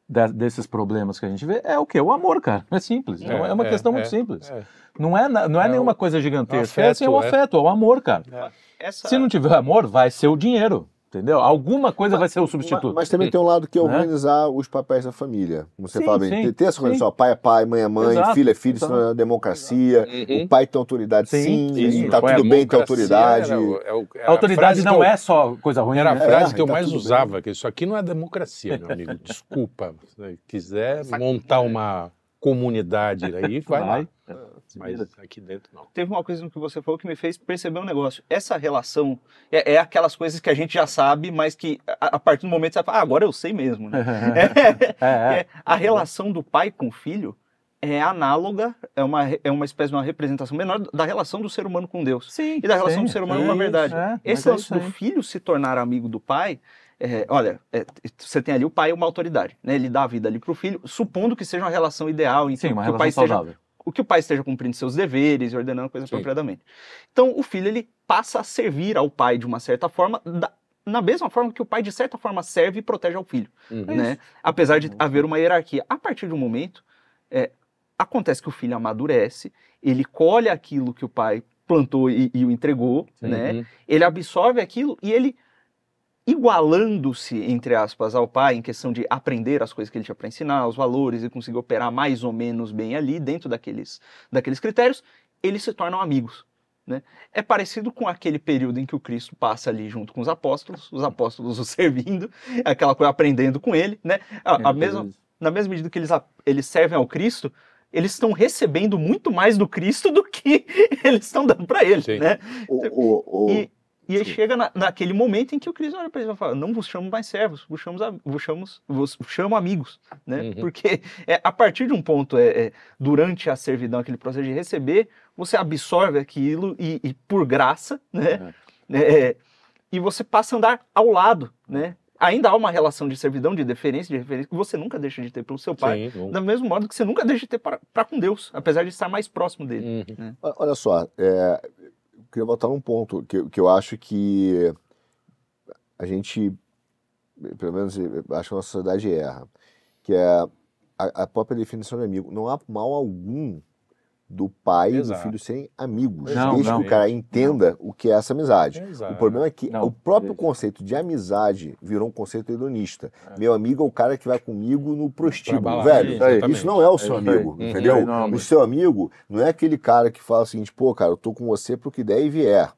da- desses problemas que a gente vê é o quê? O amor, cara. É simples. É, é uma é, questão é, muito simples. é. Não é, não é, É nenhuma o- coisa gigantesca. afeto, é, assim, é o é. afeto, é o amor, cara. Essa... Se não tiver amor, vai ser o dinheiro. Entendeu? Alguma coisa vai ser o substituto. Mas, mas também tem um lado que é Né? organizar os papéis da família. Como você Sim, fala bem, sim, ter- ter essa sim. organização, pai é pai, mãe é mãe, Exato, filho é filho, isso exato. não é democracia. Uhum. O pai tem autoridade Sim, sim, tá a tudo bem ter autoridade. era é era a autoridade não eu- é só coisa ruim. Era a né? frase É, que eu tá mais tudo bem. usava, que isso aqui não é democracia, meu amigo. Desculpa. Se quiser montar uma comunidade aí, vai, Vai. lá. Mas aqui dentro não. Teve uma coisa que você falou que me fez perceber um negócio. Essa relação é, é aquelas coisas que a gente já sabe, mas que a, a partir do momento você fala, ah, agora eu sei mesmo. Né? É, é. É, a relação do pai com o filho é análoga, é uma, é uma espécie de uma representação menor da relação do ser humano com Deus. Sim, E da relação sim, do ser humano é com a isso, verdade. é, Esse é lance isso do filho se tornar amigo do pai, é, olha, é, você tem ali o pai é uma autoridade, né? Ele dá a vida ali pro filho, supondo que seja uma relação ideal que, Sim, uma que o pai relação saudável. O que o pai esteja cumprindo seus deveres e ordenando coisas Sim. apropriadamente. Então, o filho ele passa a servir ao pai de uma certa forma, da- na mesma forma que o pai de certa forma serve e protege ao filho, Uhum. né? Apesar de haver uma hierarquia. A partir de um momento, é, acontece que o filho amadurece, ele colhe aquilo que o pai plantou e, e o entregou, né? Uhum. Ele absorve aquilo e ele igualando-se, entre aspas, ao pai em questão de aprender as coisas que ele tinha para ensinar, os valores, e conseguir operar mais ou menos bem ali, dentro daqueles, daqueles critérios, eles se tornam amigos. Né? É parecido com aquele período em que o Cristo passa ali junto com os apóstolos, os apóstolos o servindo, aquela coisa aprendendo com ele, né? A, a mesma, na mesma medida que eles, eles servem ao Cristo, eles estão recebendo muito mais do Cristo do que eles estão dando para ele, Sim. né? O, o, o- E, e aí Sim. chega na- naquele momento em que o Cristo olha para eles e fala: Não vos chamo mais servos, vos chamo, vos chamo, vos chamo amigos. Né? Uhum. Porque é, a partir de um ponto, é, é, durante a servidão, aquele processo de receber, você absorve aquilo e, e por graça, né? É, e você passa a andar ao lado. Né? Ainda há uma relação de servidão, de deferência, de referência, que você nunca deixa de ter pelo seu pai. Sim, Da mesmo modo que você nunca deixa de ter para, com Deus, apesar de estar mais próximo dele. Uhum. O- Olha só, é, queria voltar num ponto que, que eu acho que a gente, pelo menos eu acho que a nossa sociedade erra, que é a, a própria definição de amigo. Não há mal algum do pai e do Exato. filho serem amigos, Não, desde não. que o cara entenda o que é essa amizade. Exato. O problema é que Não, o próprio isso. conceito de amizade virou um conceito hedonista. É. Meu amigo é o cara que vai comigo no prostíbulo, velho. isso aí. Isso não é o É seu aí. amigo, Uhum. entendeu? Não, o seu amigo não é aquele cara que fala o seguinte, pô, cara, eu tô com você pro que der e vier.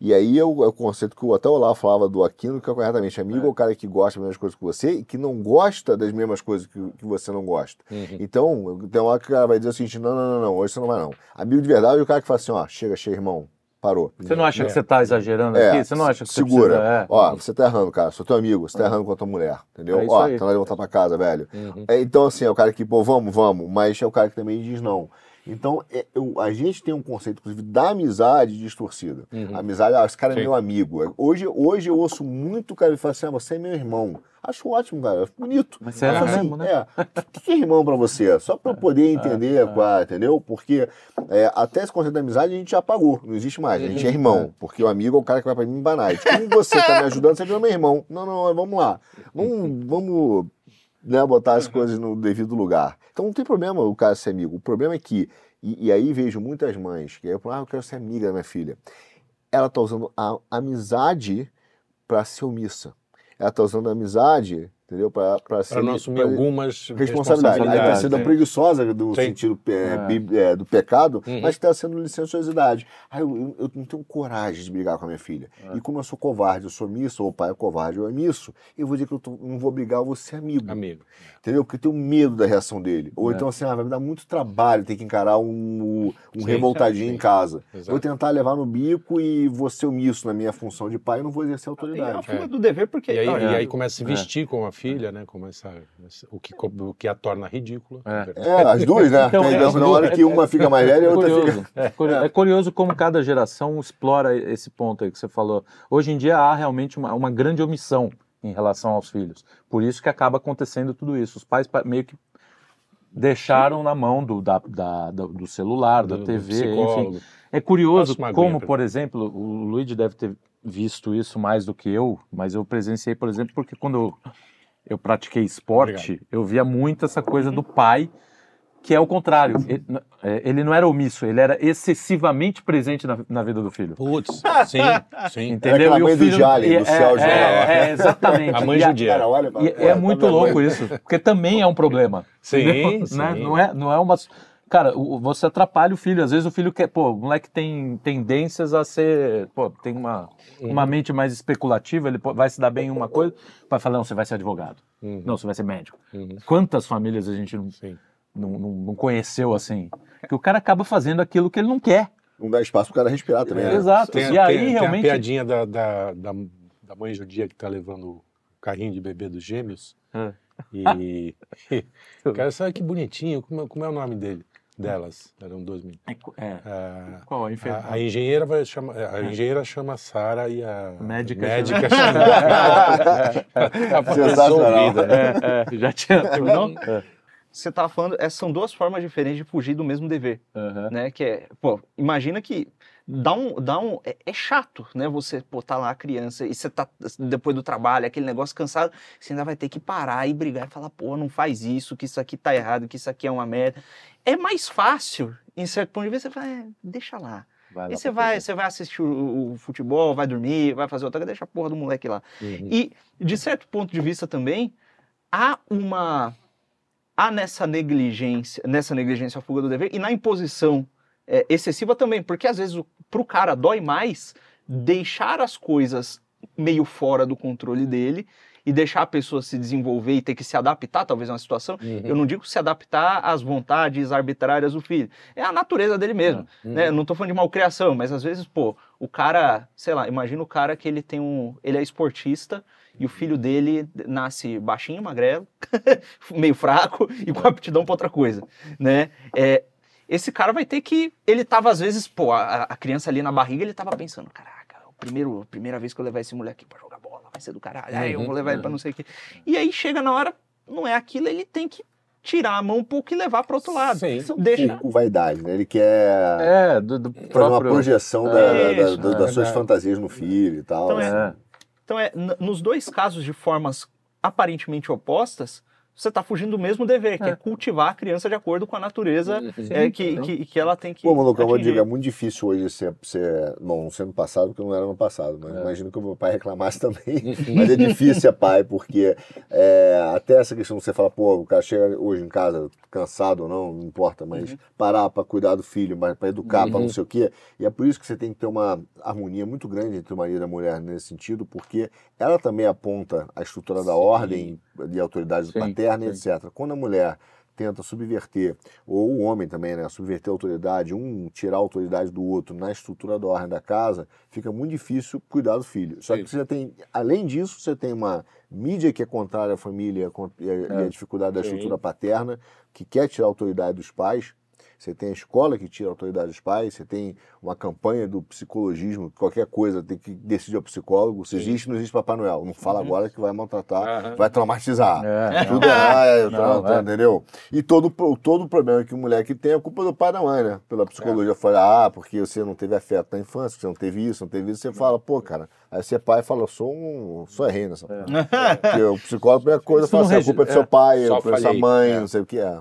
E aí é o, é o conceito que o- até o Olavo falava do Aquino, que é corretamente. Amigo é. o cara que gosta das mesmas coisas que você e que não gosta das mesmas coisas que, que você não gosta. Uhum. Então, tem uma hora que o cara vai dizer o seguinte, não, não, não, não, hoje você não vai não. Amigo de verdade é o cara que fala assim, ó, chega, chega, irmão, parou. Você não acha É. que você está exagerando É, aqui? Você não acha que você segura. precisa... é. Ó, você tá errando, cara. Sou teu amigo, você tá errando com a tua mulher, entendeu? É isso Ó, aí. tá na hora de voltar pra casa, velho. Uhum. É, então, assim, é o cara que, pô, vamos, vamos, mas é o cara que também diz não. Então, é, eu- a gente tem um conceito, inclusive, da amizade distorcida. Uhum. Amizade, ah, esse cara Sim. é meu amigo. Hoje, hoje eu ouço muito o cara falar assim, ah, você é meu irmão. Acho ótimo, cara, acho bonito. Mas você era Mas, mesmo, né? É, o que é irmão pra você? Só pra eu poder entender, qual, entendeu? Porque é, até esse conceito da amizade a gente já apagou, não existe mais. A gente é irmão, porque o amigo é o cara que vai pra mim me banar. Como você tá me ajudando, você virou meu irmão. Não, não, vamos lá. Vamos, vamos né, botar as coisas no devido lugar. Então não tem problema o cara ser amigo. O problema é que, e, e aí vejo muitas mães que aí eu falo, ah, eu quero ser amiga da minha filha. Ela tá usando a amizade para ser omissa. Ela tá usando a amizade entendeu? Para Para não assumir algumas responsabilidade. Aí está responsabilidades. sendo é. preguiçosa do Sim. sentido é, É. é, do pecado, Uhum. mas está sendo licenciosidade. Aí eu, eu- eu não tenho coragem de brigar com a minha filha. É. E como eu sou covarde, eu sou omisso, ou o pai é covarde ou é omisso, eu vou dizer que eu tô- não vou brigar, eu vou ser amigo. Amigo. Entendeu? Porque eu tenho medo da reação dele. Ou É. então assim, ah, vai me dar muito trabalho ter que encarar um, um Sim, revoltadinho sim. em casa. Exato. Vou tentar levar no bico e vou ser omisso na minha função de pai e não vou exercer E é a autoridade. do dever, porque. E aí, olha, e aí começa a se vestir com a filha, né? Começa o que, o que a torna ridícula. É. É, as duas, né? Então, Tem, é, as na hora duas- que uma fica mais velha e a É outra curioso. fica. É, é curioso como cada geração explora esse ponto aí que você falou. Hoje em dia há realmente uma, uma grande omissão em relação aos filhos. Por isso que acaba acontecendo tudo isso. Os pais pa- meio que deixaram na mão do, da, da- da- do celular, da do- do TV, enfim. É curioso aguinha como, por exemplo, o Luigi deve ter visto isso mais do que eu, mas eu presenciei, por exemplo, porque quando eu, eu pratiquei esporte, eu via muito essa coisa do pai, que é o contrário. Ele, é, ele não era omisso, ele era excessivamente presente na, na vida do filho. Putz, sim, sim. Entendeu? aquela E o mãe do filho- Jalen, e- do céu, é, é, é, exatamente. A mãe E a- judia. Cara, olha, e é muito louco isso, porque também é um problema. Sim, entendeu? sim. Né? Não, é, não é uma. Cara, você atrapalha o filho. Às vezes o filho quer. Pô, o moleque tem tendências a ser. Pô, tem uma, Uhum. uma mente mais especulativa, ele vai se dar bem em uma coisa. O pai fala: não, você vai ser advogado. Uhum. Não, você vai ser médico. Uhum. Quantas famílias a gente não, não, não, não conheceu assim? Que o cara acaba fazendo aquilo que ele não quer. Não dá espaço pro cara respirar também. né? Exato. Tem, e aí tem- tem realmente. a piadinha da, da, da, da mãe judia que tá levando o carrinho de bebê dos gêmeos. É. E. Cara, sabe que bonitinho? Como, é- como é o nome dele? Delas. Eram dois meninos. É. Ah, Qual a a, enfermidade? a engenheira vai chamar. A engenheira chama Sara e a Médica médica chama- chama. Sensacional. né? É, é, já tinha. Não? É. Você tava falando, essas são duas formas diferentes de fugir do mesmo dever, né? Que é, pô, imagina que dá um, dá um, é, é chato, né? Você, pô, tá lá a criança e você tá depois do trabalho, aquele negócio cansado, você ainda vai ter que parar e brigar e falar, pô, não faz isso, que isso aqui tá errado, que isso aqui é uma merda. É mais fácil, em certo ponto de vista, você fala, é, deixa lá. Vai E você vai, você vai assistir o, o futebol, vai dormir, vai fazer outra coisa, deixa a porra do moleque lá. Uhum. E, de certo ponto de vista também, há uma. Há nessa negligência, nessa negligência a fuga do dever e na imposição é, excessiva também, porque às vezes o, pro cara dói mais deixar as coisas meio fora do controle dele e deixar a pessoa se desenvolver e ter que se adaptar, talvez, a uma situação. Uhum. Eu não digo se adaptar às vontades arbitrárias do filho. É a natureza dele mesmo. Uhum. Né? Não tô falando de malcriação, mas às vezes, pô, o cara, sei lá, imagina o cara que ele tem um. Ele é esportista e o filho dele nasce baixinho, magrelo, meio fraco e com aptidão pra outra coisa, né? É, esse cara vai ter que. Ele tava, às vezes, pô, a, a criança ali na barriga, ele tava pensando, caraca, o primeiro, a primeira vez que eu levar esse moleque pra jogar bola, vai ser do caralho, aí eu Uhum, vou levar ele pra não sei o quê. E aí chega na hora, não é aquilo, ele tem que tirar a mão um pouco e levar para outro lado. Sim. Deixa. Com vaidade, né? Ele quer É, do, do fazer uma próprio. projeção da- É da- isso, da- é das suas fantasias no filho e tal. Então assim. É. Então, é, nos dois casos de formas aparentemente opostas, você está fugindo do mesmo dever, que é. É. cultivar a criança de acordo com a natureza Sim, é, que, que, que ela tem que. Pô, Maluco, eu vou atingir. dizer, é muito difícil hoje ser, ser. Bom, não ser no passado, porque não era no passado, mas É. imagino que o meu pai reclamasse também. mas é difícil ser pai, porque é, até essa questão que você fala, pô, o cara chega hoje em casa, cansado ou não, não importa, mas parar para cuidar do filho, para educar, para Uhum. não sei o quê. E é por isso que você tem que ter uma harmonia muito grande entre o marido e a mulher nesse sentido, porque ela também aponta a estrutura da Sim. ordem e autoridade Sim, paterna, sim. etc. Quando a mulher tenta subverter, ou o homem também, né, subverter a autoridade, um tirar a autoridade do outro na estrutura da ordem da casa, fica muito difícil cuidar do filho. Só Sim. que você tem, além disso, você tem uma mídia que é contrária à família e a, e a dificuldade da Sim. estrutura paterna, que quer tirar a autoridade dos pais. Você tem a escola que tira a autoridade dos pais, você tem uma campanha do psicologismo, qualquer coisa tem que decidir ao psicólogo. Se existe, não existe Papai Noel. Não fala agora que vai maltratar, Aham. vai traumatizar. É, Tudo é, ah, é, Não, tá, tá, é. entendeu? E todo, todo o problema que o moleque tem é culpa do pai e da mãe, né? Pela psicologia. Fala, ah, porque você não teve afeto na infância, você não teve isso, não teve isso. Você fala, pô, cara. Aí você é pai e fala, eu sou um. sou rei nessa porra. Porque o psicólogo, a primeira coisa, Isso fala não assim, a culpa é do é, seu pai, só a culpa é da sua mãe, É. não sei o que é.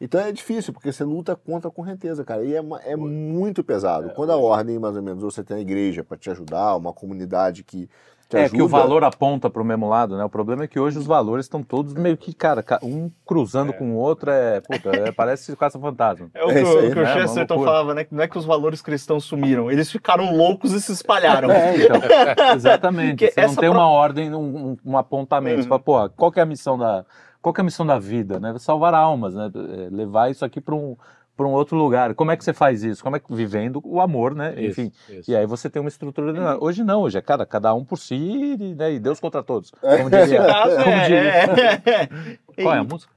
Então é difícil, porque você luta contra a correnteza, cara. E é, uma- é muito pesado. Quando a ordem, mais ou menos, ou você tem a igreja para te ajudar, uma comunidade que te É ajuda. que o valor aponta para o mesmo lado, né? O problema é que hoje os valores estão todos meio que, cara, ca- um cruzando com o outro, é, puta, é, parece caça-fantasma. É o É que, o- aí, que o né? Uma Chesterton loucura. falava, né? que Não é que os valores cristãos sumiram, eles ficaram loucos e se espalharam. É, então, exatamente. Porque Você não tem pro- uma ordem, um, um- apontamento. Você Uhum. fala, pô, qual que é a missão da, qual que é a missão da vida, né? Salvar almas, né? É, Levar isso aqui para um, para um outro lugar. Como é que você faz isso? Como é que vivendo o amor, né? Isso, Enfim. isso. E aí você tem uma estrutura. Uhum. Hoje não, hoje é cada, cada um por si e, né, e Deus contra todos. É. Como diria. Como é, diria. é. Qual é a música?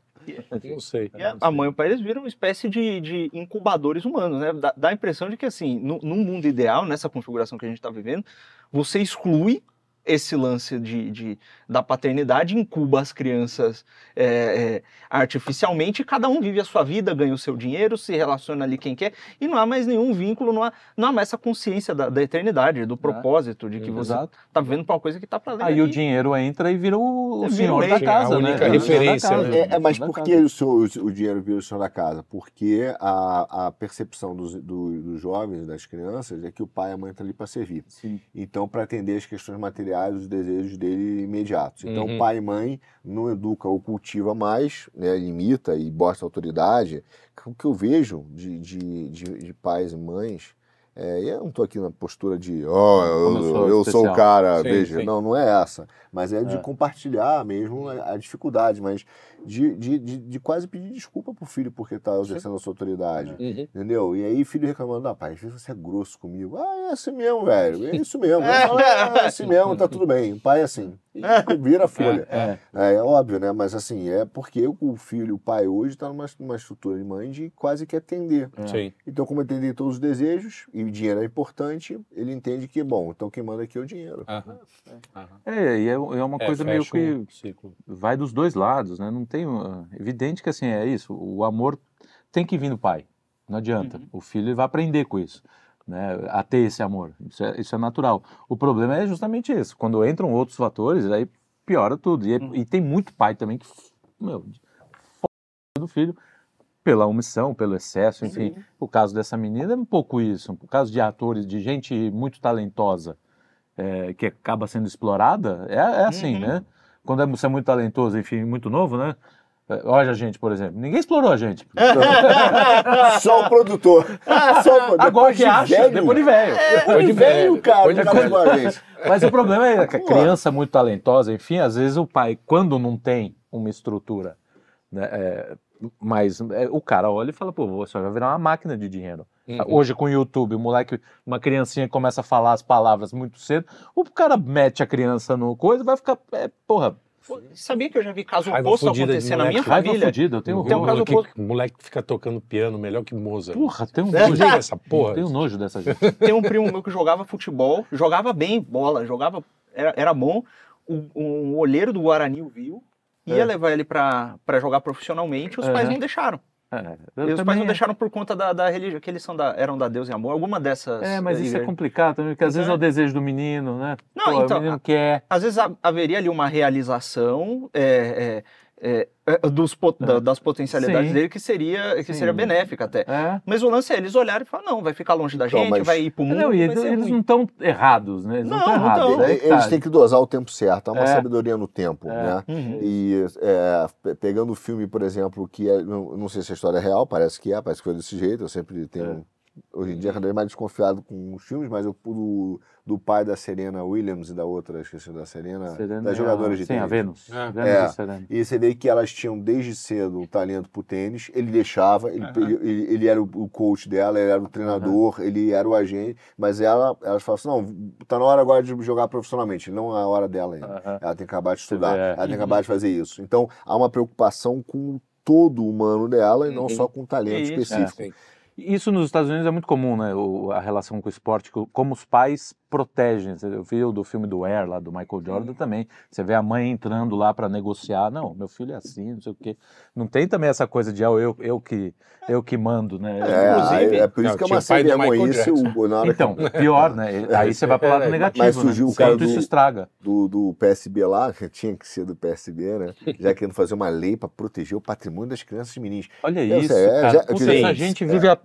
Não sei. E a, a mãe e o pai eles viram uma espécie de, de incubadores humanos, né? Dá, dá a impressão de que, assim, no, num mundo ideal, nessa configuração que a gente está vivendo, você exclui esse lance de, de- da paternidade, incuba as crianças é, é, artificialmente, cada um vive a sua vida, ganha o seu dinheiro, se relaciona ali quem quer, e não há mais nenhum vínculo, não há, não há mais essa consciência da, da eternidade, do propósito, de que você está vivendo para uma coisa que está para Aí o dinheiro entra e vira o, o Vira o senhor rei. da casa, A né? única Vira da referência, né? É, é, mas por que o, seu- o dinheiro vira o senhor da casa? Porque a, a percepção dos, do- dos jovens, das crianças, é que o pai e a mãe estão ali para servir. Sim. Então, para atender as questões materiais, os desejos dele imediatos. Então, Uhum. pai e mãe não educa ou cultiva mais, né, imita e bosta autoridade. O que eu vejo de, de, de, de pais e mães, é, e eu não estou aqui na postura de, ó, Como eu eu, sou eu sou o especial." cara, Sim, veja. sim. Não, não é essa. Mas é de É. compartilhar mesmo a, a dificuldade, mas de, de, de, de quase pedir desculpa pro filho porque está exercendo a sua autoridade. Uhum. Entendeu? E aí, filho reclamando, ah, pai, às vezes você é grosso comigo. Ah, é assim mesmo, velho. É isso mesmo. Falo, "Ah, é assim mesmo, tá tudo bem. O pai é assim. Vira a folha. É. É, é óbvio, né? Mas assim, é porque o filho, o pai hoje está numa, numa estrutura de mãe de quase que atender. Sim. Então, como atender todos os desejos, e o dinheiro é importante, ele entende que, bom, então quem manda aqui é o dinheiro. Aham. Aham. É, e é, é uma É, coisa meio que ciclo. vai dos dois lados, né? Não tem. uma- Evidente que assim é isso. O amor tem que vir do pai. Não adianta. O filho vai aprender com isso, né? A ter esse amor. Isso é, isso é natural. O problema é justamente isso. Quando entram outros fatores, aí piora tudo. E, é- e tem muito pai também que, meu, do filho pela omissão, pelo excesso, enfim. O caso dessa menina é um pouco isso. O caso de atores, de gente muito talentosa é, que acaba sendo explorada, é, é assim, Uhum. né? Quando é- você é muito talentoso, enfim, muito novo, né? É, Olha a gente, por exemplo. Ninguém explorou a gente. Só o produtor. Só o, Agora depois que de acha, velho. depois de velho. Depois de velho, cara. depois de. Mas o problema é que a criança muito talentosa, enfim, às vezes o pai, quando não tem uma estrutura, né, é, mas é, o cara olha e fala, pô, você vai virar uma máquina de dinheiro. Uhum. Hoje com o YouTube, o moleque, uma criancinha começa a falar as palavras muito cedo, o cara mete a criança no coisa, vai ficar, é, porra, Sabia que eu já vi caso Raiva oposto fudida acontecer na minha raiva família? fodida, eu tenho Tem um caso que oposto. o moleque fica tocando piano melhor que Mozart. Porra, tem um nojo, liga essa porra. tenho nojo dessa gente. Tem um primo meu que jogava futebol, jogava bem bola, jogava, era, era bom. O, um olheiro do Guarani o viu, ia É. levar ele pra pra jogar profissionalmente, os pais não deixaram. É, E os pais não deixaram por conta da, da religião, que eles são da, eram da Deus e Amor, alguma dessas. É, mas isso é complicado também, porque às vezes é o desejo do menino, né? Não, Pô, então, o menino quer. Às vezes ha- haveria ali uma realização é, é, é, dos, po- da- das potencialidades Sim. dele que seria, que Sim. seria benéfica até. É. Mas o lance é eles olharem e falar, não, vai ficar longe da Então, gente, mas- vai ir pro mundo. Não, e eles, ruim. não estão errados, né? Eles não Não, estão não errados. é que Eles tá. têm que dosar o tempo certo. Há uma É. sabedoria no tempo, É. né? Uhum. E é, pe- pegando o filme, por exemplo, que é, não, não sei se a história é real, parece que é, parece que foi desse jeito. Eu sempre tenho. Hoje em dia, cada vez mais desconfiado com os filmes, mas eu do, do pai da Serena Williams e da outra, esqueci da Serena, Serena das é jogadoras a- de Sim, a tênis. Vênus. É. Vênus É. e Serena. E você vê que elas tinham desde cedo o talento pro tênis, ele deixava, ele, Aham. ele, ele era o, coach dela, ele era o treinador, ele era o agente, mas ela, elas falavam assim, não, tá na hora agora de jogar profissionalmente, não é a hora dela ainda. Ela tem que acabar de estudar, vê, é. ela tem que acabar de fazer isso. Então, há uma preocupação com todo o humano dela e não Uhum. só com o talento específico. Sim. Isso nos Estados Unidos é muito comum, né? o- a relação com o esporte, co- como os pais protegem. Eu vi o do filme do Air, lá do Michael Jordan também. Você vê a mãe entrando lá para negociar. Não, meu filho é assim, não sei o quê. Não tem também essa coisa de ah, eu, eu, que, eu que mando, né? É, Inclusive- é, é por isso Não, que é uma o pai do sem vergonhice Michael o- na hora Então, que... pior, né? Aí você vai para o lado É, negativo, mas surgiu né? o cara Quanto isso do- estraga. do, do PSB lá, que tinha que ser do PSB, né? Já querendo fazer uma lei para proteger o patrimônio das crianças e meninos. Olha Eu isso, sei, é, cara. já- Puta, sim, essa gente vive a...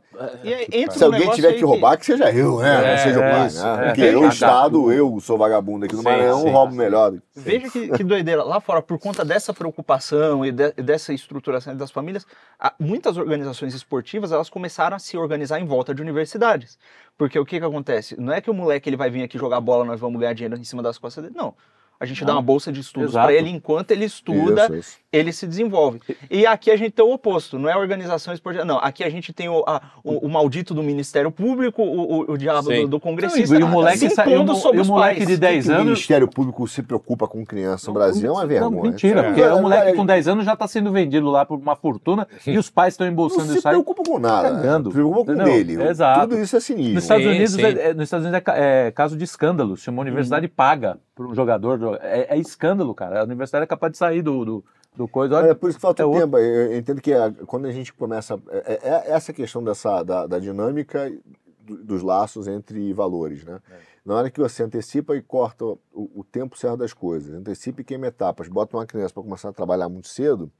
E aí, entra Se alguém tiver que roubar, que seja eu, né? É, não seja o pai, isso, né? é. Porque eu. Estado, eu sou vagabundo aqui no Sim, Maranhão, sim. roubo melhor. Veja que, que doideira. Lá fora, por conta dessa preocupação e de- dessa estruturação das famílias, a- muitas organizações esportivas elas começaram a se organizar em volta de universidades. Porque o que, que acontece? Não é que o moleque ele vai vir aqui jogar bola, nós vamos ganhar dinheiro em cima das costas dele. Não. A gente dá Não. uma bolsa de estudos para ele, enquanto ele estuda, Isso, isso. Ele se desenvolve. E aqui a gente tem o oposto, não é organização esportiva, não. Aqui a gente tem o, a- o- o maldito do Ministério Público, o, o- o diabo do, do congressista, e o moleque, se e impondo sobre e o moleque pais. de 10 que o anos... Ministério Público se preocupa com criança no Brasil é uma vergonha. Não, mentira, É. porque é um Olha, moleque com 10 anos já está sendo vendido lá por uma fortuna e os pais estão Não embolsando se isso aí. preocupa com nada. Cagando. Se preocupa com Não, dele. exato. Tudo isso é cinismo. Nos Estados Sim, Unidos, sim. é, é- nos Estados Unidos é, é caso de escândalo. Se uma universidade Uhum. paga por um jogador, é, é escândalo, cara. A universidade é capaz de sair do, do, do coisa. Olha, É por isso que falta é outro- tempo. Eu eu entendo que a- quando a gente começa. É, é- é essa questão dessa, da, da dinâmica do- dos laços entre valores, né? É. Na hora que você antecipa e corta o, o tempo certo das coisas, antecipa e queima etapas, bota uma criança para começar a trabalhar muito cedo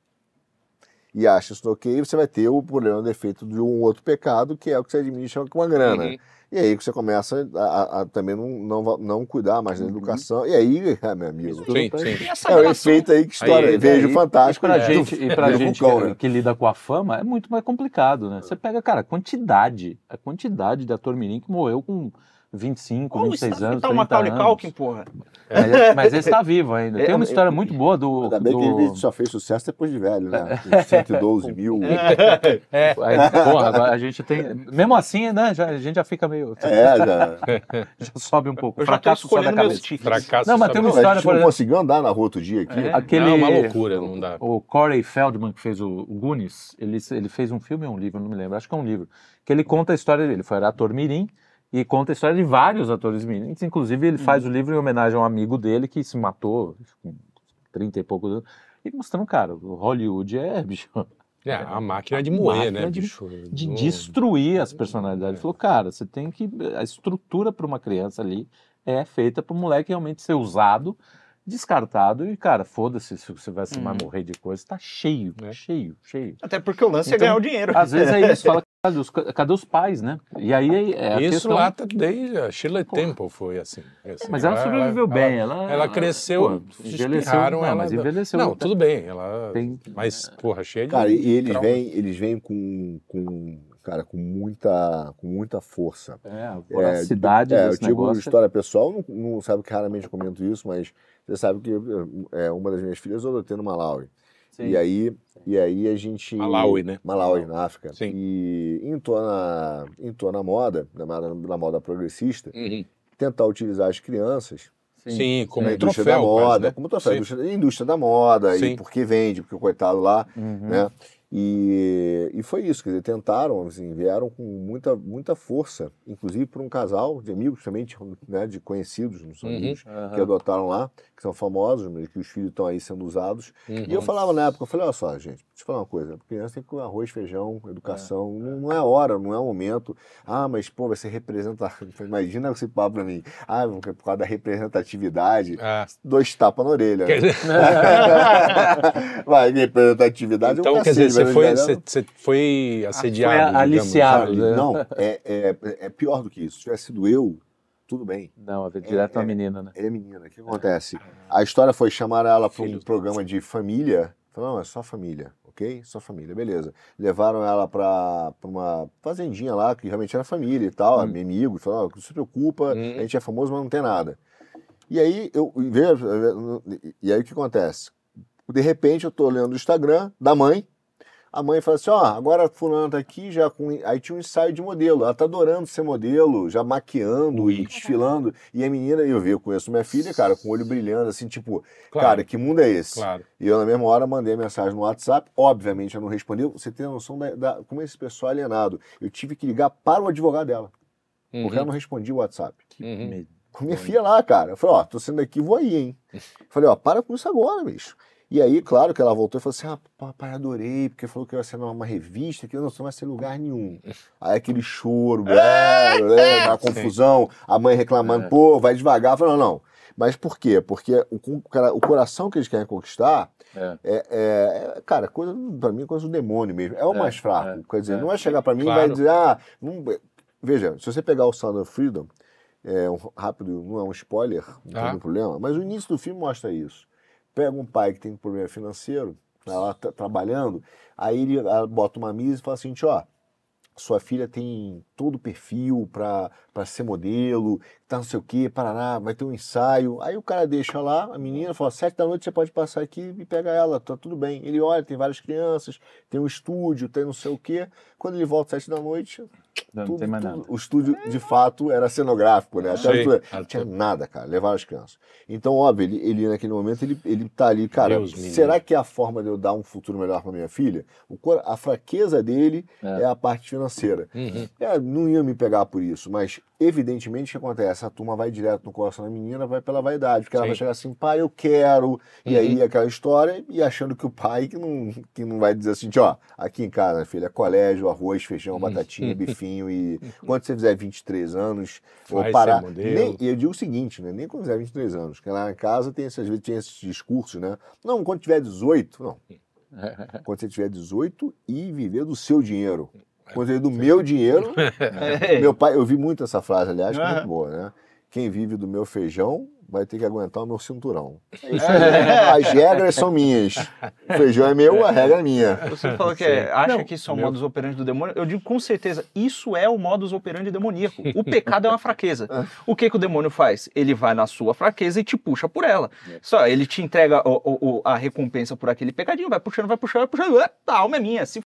e acha isso ok, você vai ter o problema do efeito de um outro pecado, que é o que você administra com a grana. Uhum. E aí que você começa a, a- a também não, não, não cuidar mais da educação. E aí, ah, meu amigo, Sim, sim. Essa é o efeito aí que história. Aí, Vejo e- fantástico. E pra né? gente, e pra Do gente vulcão, que, né? que lida com a fama, é muito mais complicado, né? Você pega, cara, a quantidade, a quantidade de ator mirim que morreu com 25, Olha o 26 estado anos, tá o 30 Macaulay anos. Culkin, porra. Mas, mas esse tá vivo ainda. Tem É, uma é, história muito boa do... Ainda bem que ele só fez sucesso depois de velho, né? Com 112 mil. É, Aí, porra, agora a gente tem... Mesmo assim, né, já, a gente já fica meio... É, já. Já sobe um pouco. Eu Fracasso sobe a cabeça. tiques. fracasso. Não, mas tem uma Não, a história, gente não exemplo... conseguiu andar na rua outro dia aqui. É. Aquele- Não, é uma loucura, não dá. O Corey Feldman, que fez o, o Goonies, ele, ele fez um filme ou um livro, não me lembro, acho que é um livro, que ele conta a história dele. Ele foi ator mirim e conta a história de vários atores mirins. Inclusive, ele faz o livro em homenagem a um amigo dele que se matou com 30 e poucos anos. E mostrando, cara, o Hollywood é, bicho, É, a máquina de moer, máquina né, de- bicho? de Não- destruir as personalidades. Ele falou, cara, você tem que. A estrutura para uma criança ali é feita para o moleque realmente ser usado, descartado e, cara, foda-se se você vai, se Uhum. morrer de coisa. Tá cheio, É. cheio, cheio. Até porque o lance é Então, ganhar o dinheiro. Às vezes é isso, fala, cadê os, cadê os pais, né? E aí é Isso questão... lá tá desde a Shirley Temple foi assim. assim. Mas ela sobreviveu bem, ela... Ela cresceu, pô, envelheceu, não, ela. mas envelheceu. Não, tudo bem, ela. Tem- Mas, porra, cheia de. Cara, e, e eles trauma. vêm, eles vêm com, com, cara, com muita, com muita força. É, a voracidade É, eu desse tive uma negócio. história pessoal, não, não sabe que raramente eu comento isso, mas você sabe que é, uma das minhas filhas eu adotei no Malawi. Sim. E aí, e aí a gente. Malawi, né? Malawi, na África. Sim. E entrou na, entrou na moda, na, na moda progressista, Uhum. tentar utilizar as crianças Sim, como na um indústria troféu. da moda, quase, né? como troféu, Sim. indústria, indústria da moda, Sim. e porque vende, porque o coitado lá, Uhum. né? E, e foi isso, quer dizer, tentaram, assim, vieram com muita, muita força, inclusive por um casal de amigos também, de, né, de conhecidos nos Uhum. amigos, Aham. que adotaram lá, que são famosos, mas que os filhos estão aí sendo usados. Uhum. E eu falava na época, eu falei, olha só, gente, deixa eu falar uma coisa, criança tem que comer arroz, feijão, educação, É. não, não é hora, não é o momento. Ah, mas pô, vai ser representativo. Imagina esse papo pra mim. Ah, por causa da representatividade, Ah, dois tapas na orelha. quer né? dizer, Vai, representatividade é um então, quer dizer, cacete, você foi, você, você foi assediado. foi digamos. aliciado. sabe? né? Não, é, é, é pior do que isso. Se tivesse sido eu, tudo bem. Não, é direto É, a menina, né? Ele é menina. O que acontece? A história foi chamar ela para um programa de família. Falou, não, é só família, ok? Só família, beleza. Levaram ela para uma fazendinha lá, que realmente era família e tal, Hum. amigo. Falaram, não se preocupa, Hum. a gente é famoso, mas não tem nada. E aí, eu vejo, e aí o que acontece? De repente, eu tô olhando o Instagram da mãe, a mãe fala assim, ó, agora a fulana tá aqui já com... Aí tinha um ensaio de modelo, ela tá adorando ser modelo, já maquiando e desfilando. E a menina, eu vi, eu conheço minha filha, cara, com o olho brilhando, assim, tipo, Claro. cara, que mundo é esse? Claro. E eu, na mesma hora, mandei mensagem no WhatsApp. Obviamente, eu não respondi. Você tem a noção da, da- como esse pessoal é alienado. Eu tive que ligar para o advogado dela, porque ela Uhum. não respondia o WhatsApp. Uhum. Medo. Com minha filha lá, cara. Eu falei, ó, tô saindo daqui, vou aí, hein? Falei, ó, para com isso agora, bicho. E aí, claro que ela voltou e falou assim: ah, papai, adorei, porque falou que ia ser numa revista, que não, não vai ser lugar nenhum. Aí aquele choro, blá, blá, blá, Sim. confusão, a mãe reclamando, É. pô, vai devagar. Eu falei, não, não. Mas por quê? Porque o, o coração que eles querem conquistar É. é, é- é, cara, coisa, pra mim, é coisa do demônio mesmo. É o É, mais fraco. é, Quer dizer, é. não vai chegar pra mim e Claro. vai dizer, ah, não- veja, se você pegar o Sound of Freedom, é um rápido, não é um spoiler, não tem Ah. nenhum problema, mas o início do filme mostra isso. Pega um pai que tem um problema financeiro, tá lá tra- trabalhando, aí ele ah, bota uma mesa e fala assim, ó, sua filha tem todo o perfil para ser modelo, tá não sei o quê, parará, vai ter um ensaio. Aí o cara deixa lá, a menina fala, sete da noite você pode passar aqui e pega ela, tá tudo bem. Ele olha, tem várias crianças, tem um estúdio, tem não sei o quê. Quando ele volta sete da noite, Não, não tudo- tem mais tudo- nada. o estúdio de fato era cenográfico, né? Até Sei. tudo- não tinha nada, cara, levar as crianças. Então, óbvio, ele, ele naquele momento, ele, ele tá ali, cara, Deus será livre. que é a forma de eu dar um futuro melhor para minha filha? O a fraqueza dele É. é a parte financeira. Uhum. É, não ia me pegar por isso, mas evidentemente o que acontece? A turma vai direto no coração da menina, vai pela vaidade, porque ela Sim. vai chegar assim, pai, eu quero, e Uhum. aí aquela história, e achando que o pai que não, que não vai dizer assim, ó, aqui em casa, filha, é colégio, arroz, feijão, batatinha, bifinho, e quando você fizer 23 anos, ou Vai ser parar. Nem, e eu digo o seguinte, né? Nem quando fizer 23 anos, porque lá em casa tem, às vezes tem esses discursos, né? Não, quando tiver 18, não. Quando você tiver 18 e viver do seu dinheiro. Quando do meu dinheiro, É. meu pai, eu vi muito essa frase, aliás, que é muito boa, né? Quem vive do meu feijão vai ter que aguentar o meu cinturão. É. As regras são minhas. O feijão é meu, a regra é minha. Você falou que é- acha Não, que isso é o meu- modus operandi do demônio. Eu digo com certeza, isso é o modus operandi demoníaco. O pecado é uma fraqueza. O que, que o demônio faz? Ele vai na sua fraqueza e te puxa por ela. Só, ele te entrega o- o- a recompensa por aquele pecadinho, vai puxando, vai puxando, vai puxando. A alma é minha. Se...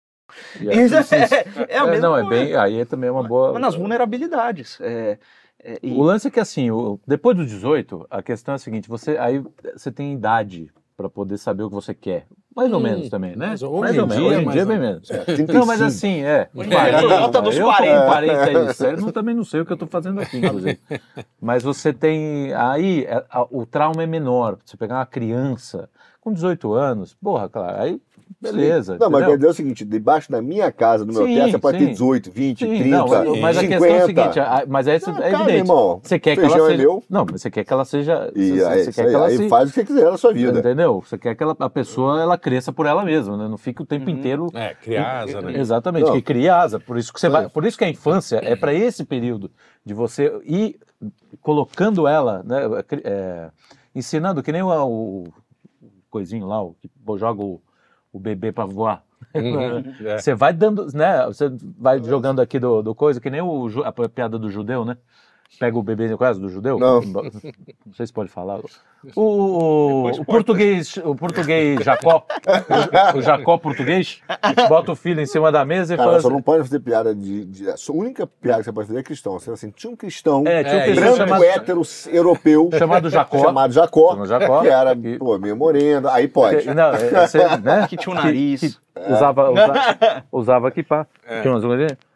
E aí, Isso isso- é, é a É, mesma não, é coisa. bem. Aí é também uma boa. Mas nas vulnerabilidades. É, é, e- O lance é que assim, o- depois dos 18, a questão é a seguinte, você aí você tem idade para poder saber o que você quer. Mais ou Hum, menos também, né? mas hoje mais ou menos. dia, Hoje em mais dia é ou bem menos. menos. Não, mas assim, é. Hoje em dia, por volta dos eu 40. com 47, não, também não sei o que eu tô fazendo aqui, inclusive. Mas você tem. Aí é, a- o trauma é menor. Você pegar uma criança com 18 anos, porra, claro, aí beleza. Não, mas entendeu? quer dizer o seguinte: debaixo da minha casa, no meu Sim, teto, você pode sim. ter 18, 20, Sim, 30, não, mas a 50. questão é a seguinte, a- mas é, isso- Não, é evidente. irmão. Você quer que Feijão ela é seja. meu. Não, mas você quer que ela seja. E você, aí, você quer aí, que ela aí se. faz o que quiser na sua vida. Entendeu? Você quer que ela- a pessoa ela cresça por ela mesma, né? Não fique o tempo Uhum. inteiro. É, criança, né? Exatamente, Não. que cria asa. Por isso que você vai. Por isso que a infância é para esse período de você ir colocando ela, né? cri- é, ensinando que nem o, o coisinho lá, o que joga o, o bebê para voar. Uhum, é. Você vai dando, né? Você vai jogando aqui do, do coisa, que nem o, a piada do judeu, né? Pega o bebê no caso do judeu. Não. Não sei se pode falar. O, o, o português, o português Jacó, o, o Jacó português, bota o filho em cima da mesa e Cara, fala só assim, não pode fazer piada de. de- a única piada que você pode fazer é cristão. Você fala assim, tinha um cristão É, tinha um É, cristão branco, chamado, hétero, europeu, chamado Jacó. chamado Jacó, Chamado Jacó. que era, Que- pô, meio moreno. Aí pode. Não, é, você, né? Que tinha um nariz. que usava, usa- usava kippah. É. Tinha umas.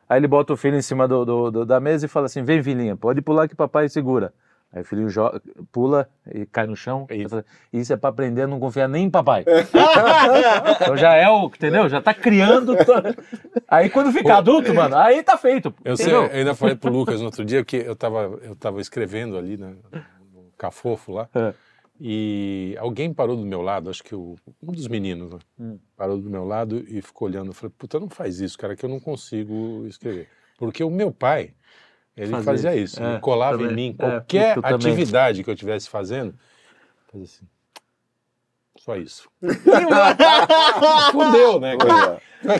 Aí ele bota o filho em cima do, do- do- da mesa e fala assim: vem, filhinha, pode pular que papai segura. Aí o filhinho jo- pula e cai no chão. Isso. Fala, Isso é pra aprender a não confiar nem em papai. então já é o, entendeu? Já tá criando. Aí quando fica adulto, mano, aí tá feito. Eu, sei, eu ainda falei pro Lucas no outro dia que eu estava eu tava escrevendo ali né, no Cafofo lá, É. e alguém parou do meu lado, acho que o, um dos meninos, né, Hum. parou do meu lado e ficou olhando. Eu falei, puta, não faz isso, cara, que eu não consigo escrever. Porque o meu pai, ele Fazia fazia isso. É, ele colava também. em mim É, qualquer também. atividade que eu estivesse fazendo, fazia assim. Só isso. Fudeu, né?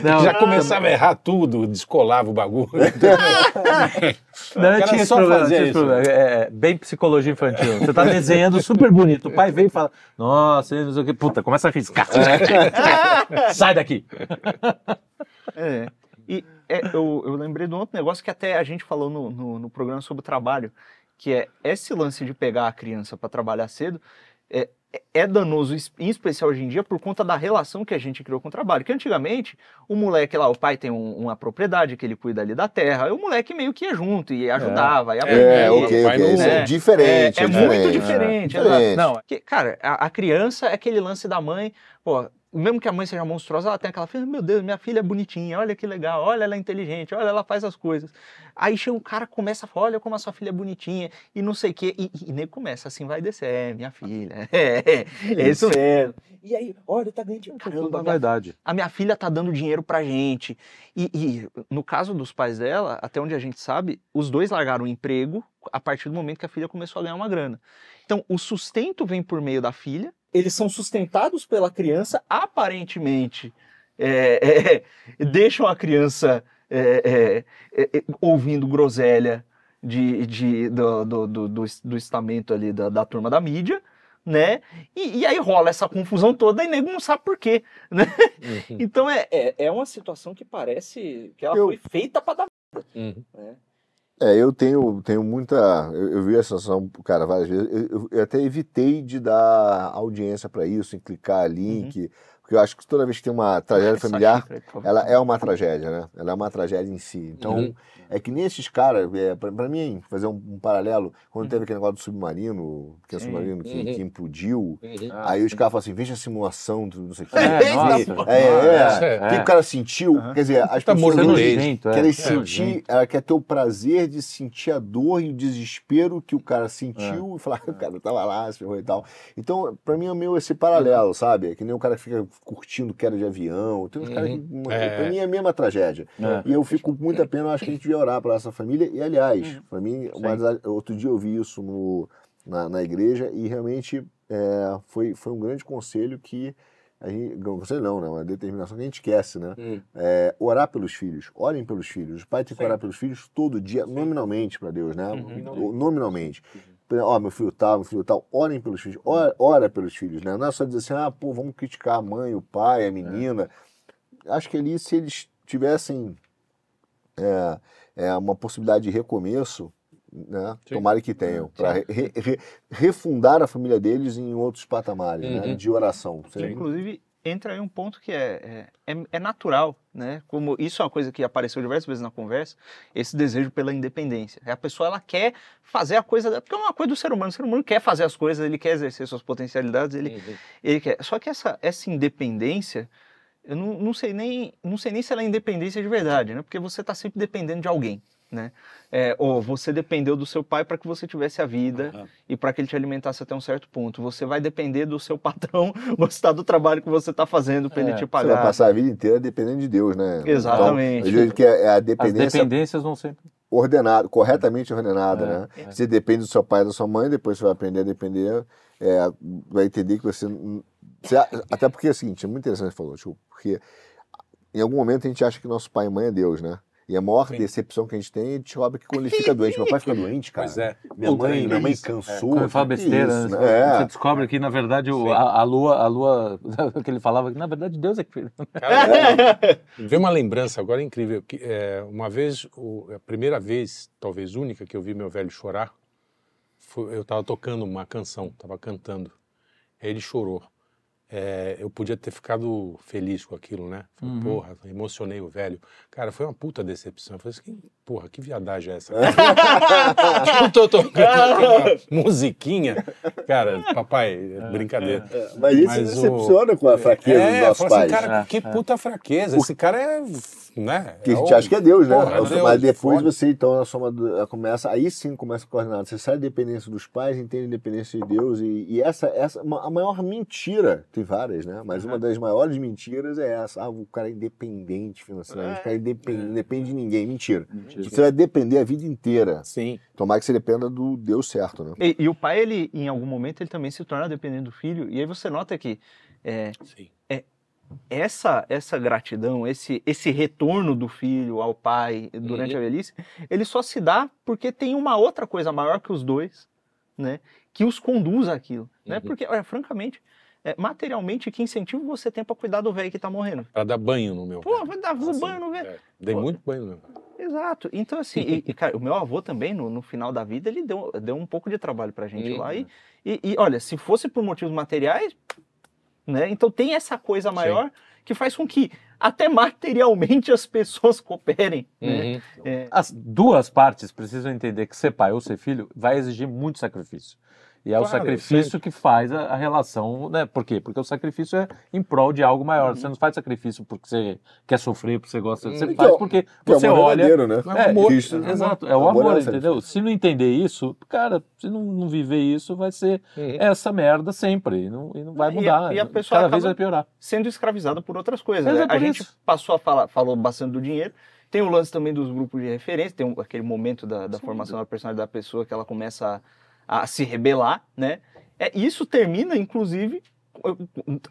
Não, Já começava a errar tudo, descolava o bagulho. Não, eu tinha esse só problema, tinha esse problema. É, é, bem psicologia infantil. Você tá desenhando super bonito. O pai vem e fala: Nossa, não sei o que. Puta, começa a riscar. Sai daqui. É. E é, eu, eu lembrei de um outro negócio que até a gente falou no, no, no programa sobre o trabalho, que é esse lance de pegar a criança para trabalhar cedo. É, é- é danoso, em especial hoje em dia, por conta da relação que a gente criou com o trabalho. Que antigamente, o moleque lá, o pai tem um- uma propriedade que ele cuida ali da terra, e o moleque meio que ia junto e ajudava, ia É, É, ok, o pai ok. não- Isso é, É, diferente. é, é diferente. muito diferente. É. Diferente. exato. Não, que, cara, a, a criança é aquele lance da mãe, pô, mesmo que a mãe seja monstruosa, ela tem aquela filha, meu Deus, minha filha é bonitinha, olha que legal, olha ela é inteligente, olha ela faz as coisas. Aí chega um cara, começa a falar, olha como a sua filha é bonitinha, e não sei o quê, e, e nem começa, assim vai descer, é, minha filha, é, é, isso mesmo. E aí, olha, tá ganhando dinheiro, caramba, minha verdade. a minha filha tá dando dinheiro pra gente. E, e, no caso dos pais dela, até onde a gente sabe, os dois largaram o emprego a partir do momento que a filha começou a ganhar uma grana. Então, o sustento vem por meio da filha. Eles são sustentados pela criança, aparentemente. é, é, deixam a criança é, é, é, ouvindo groselha de, de- do, do, do, do, do estamento ali da, da turma da mídia, né? E, e aí rola essa confusão toda e nego não sabe por quê, né? Uhum. Então é, é, é uma situação que parece que ela Eu- foi feita para dar. Uhum. É, eu tenho, tenho muita. Eu, eu vi essa situação, cara, várias vezes. Eu, eu- eu até evitei de dar audiência para isso, em clicar link, porque eu acho que toda vez que tem uma tragédia Essa familiar, ela é uma tragédia, né? Ela é uma tragédia em si. Então, Uhum. é que nesses caras, é, pra, pra mim, fazer um, um paralelo, quando Uhum. teve aquele negócio do submarino, que é Sim. submarino que, Uhum. que implodiu, Uhum. aí os caras falam assim: veja a simulação do não sei o que. É, nossa. É, é. O que é. o cara sentiu? Quer dizer, as Tá pessoas é. querem É, sentir, ela quer ter o prazer de sentir a dor e o desespero que o cara sentiu e falar, o cara tava lá, se ferrou e tal. Então, pra mim é meio esse paralelo, sabe? É que nem o cara que fica curtindo queda de avião. Tem uns Uhum. caras que. É. Pra mim é a mesma tragédia. É. E eu fico com muita pena, eu acho que a gente devia orar para essa família. E, aliás, pra mim, uma outro dia eu vi isso no, na, na igreja e realmente é, foi, foi um grande conselho que. A gente, não, conselho não, né? Uma determinação que a gente esquece, né? Uhum. É, orar pelos filhos, orem pelos filhos. Os pais têm que Sim. orar pelos filhos todo dia, nominalmente para Deus, né? Uhum. Nominalmente. Ó, meu filho tal, meu filho tal, orem pelos filhos, ora, ora pelos filhos, né? Não é só dizer assim, ah, pô, vamos criticar a mãe, o pai, a menina. Acho que ali, se eles tivessem é, é, uma possibilidade de recomeço, né? Sim. Tomara que tenham, para refundar a família deles em outros patamares, né? Uhum. De oração. Inclusive, entra aí um ponto que é, é, é- é natural, né? Como isso é uma coisa que apareceu diversas vezes na conversa, esse desejo pela independência. A pessoa ela quer fazer a coisa, porque é uma coisa do ser humano. O ser humano quer fazer as coisas, ele quer exercer suas potencialidades, ele, Uhum. ele quer. Só que essa, essa independência, eu não, não sei nem não sei nem se ela é independência de verdade, né? Porque você está sempre dependendo de alguém, né? É, ou você dependeu do seu pai para que você tivesse a vida Aham. e para que ele te alimentasse até um certo ponto. Você vai depender do seu patrão gostar do trabalho que você está fazendo para É, ele te Você vai pagar. passar a vida inteira dependendo de Deus, né? Exatamente. Então, eu que é a As dependência dependências vão sempre. ordenada, corretamente ordenada, É, né? é. Você depende do seu pai e da sua mãe, depois você vai aprender a depender, é, vai entender que você, você- Até porque é o seguinte, é muito interessante você falou, tipo, porque em algum momento a gente acha que nosso pai e mãe é Deus, né? E a maior Sim. decepção que a gente tem, a gente descobre que quando ele fica doente, meu pai fica doente, cara. Pois é. Minha mãe, minha mãe cansou. Quando ele fala que besteira, isso, né? né? você É. descobre que, na verdade, o- a, a lua, a lua, que ele falava, que na verdade Deus é que fez. Veio uma lembrança agora incrível. Que, é, uma vez, o- a primeira vez, talvez única, que eu vi meu velho chorar, foi- eu estava tocando uma canção, estava cantando. Aí ele chorou. É, eu podia ter ficado feliz com aquilo, né? Falei, Uhum. Porra, emocionei o velho. Cara, foi uma puta decepção. Eu falei assim, "Que- porra, que viadagem é essa? eu tô tocando musiquinha. Cara, papai, é brincadeira. Mas isso Mas o- decepciona com a fraqueza É, dos nossos assim, pais. cara, É, que é. puta fraqueza. Esse cara é. Né? Que a é gente o- acha que é Deus, né? Porra, é Mas Deus, depois foda. você, então, a soma do- começa, aí sim começa a coordenar. Você sai da dependência dos pais, entende a dependência de Deus. E, e essa, essa, a maior mentira, tem várias, né? Mas uma das maiores mentiras é essa. Ah, o cara é independente financeiramente, o cara é independente, não depende de ninguém. Mentira. Você vai depender a vida inteira. Sim. Tomar que você dependa do Deus certo, né? E, e o pai, ele, em algum momento, ele também se torna dependente do filho. E aí você nota que é, Sim. essa, essa gratidão, esse, esse retorno do filho ao pai durante Uhum. a velhice, ele só se dá porque tem uma outra coisa maior que os dois, né? Que os conduz àquilo. Né? Uhum. Porque, olha, francamente, é, materialmente, que incentivo você tem para cuidar do velho que tá morrendo? Pra dar banho no meu. Pô, vai dar Assim, banho no velho. é, dei Pô. muito banho no meu. Exato. Então, assim, e, e, cara, o meu avô também, no, no final da vida, ele deu, deu um pouco de trabalho pra gente Uhum. lá. E, e, e, olha, se fosse por motivos materiais, né? Então tem essa coisa maior que faz com que até materialmente as pessoas cooperem. Né? Uhum. É, As duas partes precisam entender que ser pai ou ser filho vai exigir muito sacrifício. E é o Claro, sacrifício sempre. que faz a, a relação, né? Por quê? Porque o sacrifício é em prol de algo maior. Você não faz sacrifício porque você quer sofrer, porque você gosta. Você Hum. faz Que é o- porque Que é você o amor olha. né? Não, é amor. Cristo- Exato, é o Amor amor, é entendeu? Se não entender isso, cara, se não, não viver isso, vai ser Uhum. essa merda sempre. E não, e não vai E a- mudar. e a pessoa Cada vez vai piorar. sendo escravizada por outras coisas. Né? é A por gente isso. passou a falar, falou bastante do dinheiro. Tem o lance também dos grupos de referência, tem um- aquele momento da, da formação da personalidade da pessoa que ela começa a, a se rebelar, né? É, isso termina, inclusive,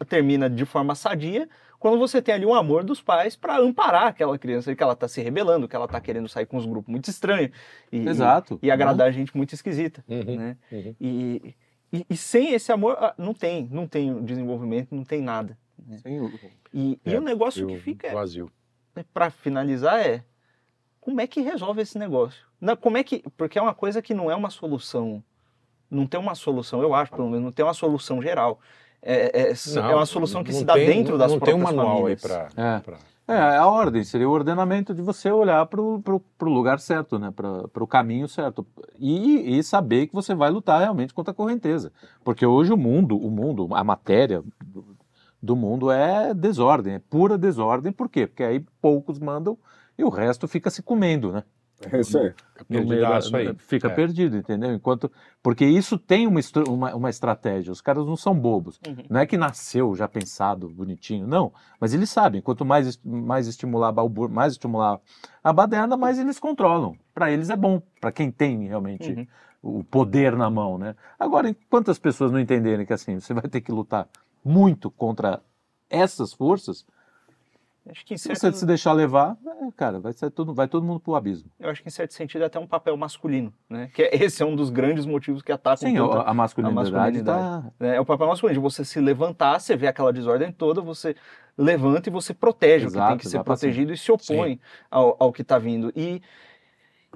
termina de forma sadia quando você tem ali um amor dos pais para amparar aquela criança que ela está se rebelando, que ela está querendo sair com uns grupos muito estranhos e, Exato. e, e agradar gente muito esquisita, Uhum, né? uhum. E, e, e sem esse amor, ah, não tem, não tem desenvolvimento, não tem nada. Sim, o- E, e É, o negócio E que o fica, é, vazio. para finalizar, é como é que resolve esse negócio? Não, como é que, porque é uma coisa que não é uma solução, não tem uma solução, eu acho, pelo menos, não tem uma solução geral. É, é, é Não, uma solução que não se dá tem- dentro das Não tem próprias um manual aí famílias. para. É. É, a ordem seria o ordenamento de você olhar para o lugar certo, né? para o caminho certo. E, e saber que você vai lutar realmente contra a correnteza. Porque hoje o mundo, o mundo, a matéria do, do mundo é desordem, é pura desordem. Por quê? Porque aí poucos mandam e o resto fica se comendo, né? É isso aí. No meio da- Perdidaço aí. Fica É. perdido, entendeu? Enquanto, porque isso tem uma, uma, uma estratégia. Os caras não são bobos. Uhum. Não é que nasceu já pensado, bonitinho, não. Mas eles sabem. Quanto mais, mais estimular a balbur, mais estimular a baderna, mais eles controlam. Para eles é bom. Para quem tem realmente Uhum. o poder na mão, né? Agora, enquanto as pessoas não entenderem que assim você vai ter que lutar muito contra essas forças, Acho que em se certo, você se deixar levar, é, cara, vai, todo, vai todo mundo pro abismo. eu acho que em certo sentido é até um papel masculino, né? Que é- esse é um dos grandes motivos que atacam Sim, tanto a, a masculinidade masculinidade. tá É o papel masculino, de você se levantar, você vê aquela desordem toda, você levanta e você protege o que tem Exato, que ser exato assim. protegido e se opõe ao, ao que está vindo. E,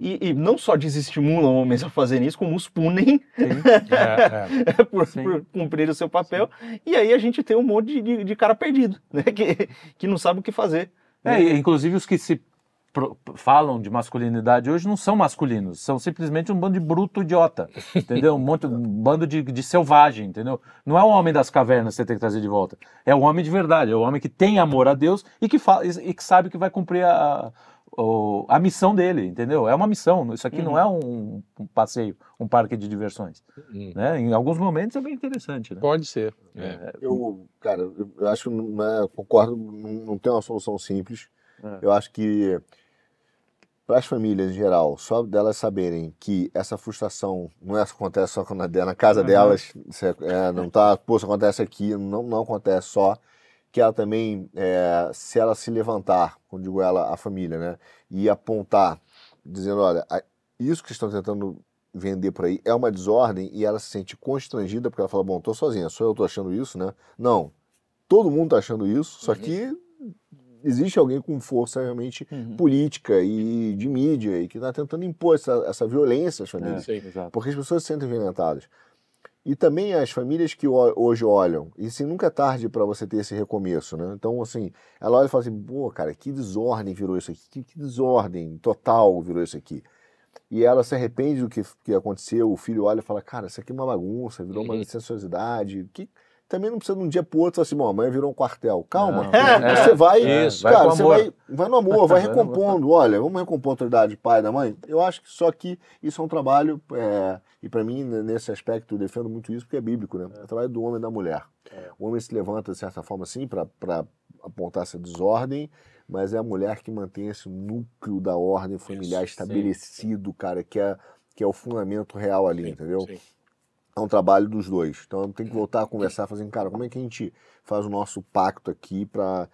e, e não só desestimulam homens a fazerem isso, como os punem É, é. por, Sim. por cumprir o seu papel. E aí a gente tem um monte de, de, de cara perdido, né? que, que não sabe o que fazer. É, e, inclusive os que se pro- falam de masculinidade hoje não são masculinos, são simplesmente um bando de bruto idiota, entendeu? Um, monte, um bando de, de selvagem, entendeu? Não é o homem das cavernas que você tem que trazer de volta, é o homem de verdade, é o homem que tem amor a Deus e que, fa- e que sabe que vai cumprir a, o- a missão dele, entendeu? É uma missão, isso aqui não é um, um passeio, um parque de diversões, Hum. né? Em alguns momentos é bem interessante, né? Pode ser. É. Eu, cara, eu acho que não é, concordo, não, tem uma solução simples. É. Eu acho que para as famílias em geral, só delas saberem que essa frustração não é acontece só quando é na casa Uhum. delas, é, é, não tá, pô, isso acontece aqui, não, não acontece só. Que ela também, é, se ela se levantar, quando digo ela, a família, né, e apontar, dizendo, olha, isso que estão tentando vender por aí é uma desordem e ela se sente constrangida porque ela fala, bom, tô sozinha, só eu tô achando isso, né? Não, todo mundo tá achando isso, só Uhum. que existe alguém com força realmente Uhum. política e de mídia e que está tentando impor essa, essa violência às famílias. Exato. porque as pessoas se sentem violentadas. E também as famílias que ho- hoje olham, e assim, nunca é tarde para você ter esse recomeço, né? Então, assim, ela olha e fala assim, pô, cara, que desordem virou isso aqui, que, desordem total virou isso aqui. E ela se arrepende do que, que aconteceu, o filho olha e fala, cara, isso aqui é uma bagunça, virou uma Uhum. licenciosidade, que também não precisa de um dia pro outro, assim, bom, amanhã virou um quartel. Calma, Não, é, você vai, Isso, vai cara, com você vai, vai no amor, vai Vai recompondo. Olha, vamos recompor a autoridade do pai e da mãe. Eu acho que só que isso é um trabalho, é, e para mim, nesse aspecto, eu defendo muito isso porque é bíblico, né? É o trabalho do homem e da mulher. O homem se levanta, de certa forma, assim, para apontar essa desordem, mas é a mulher que mantém esse núcleo da ordem familiar Isso, sim. estabelecido, cara, que é, que é o fundamento real ali, entendeu? Sim. É um trabalho dos dois. Então tem que voltar a conversar, fazer, cara, como é que a gente faz o nosso pacto aqui para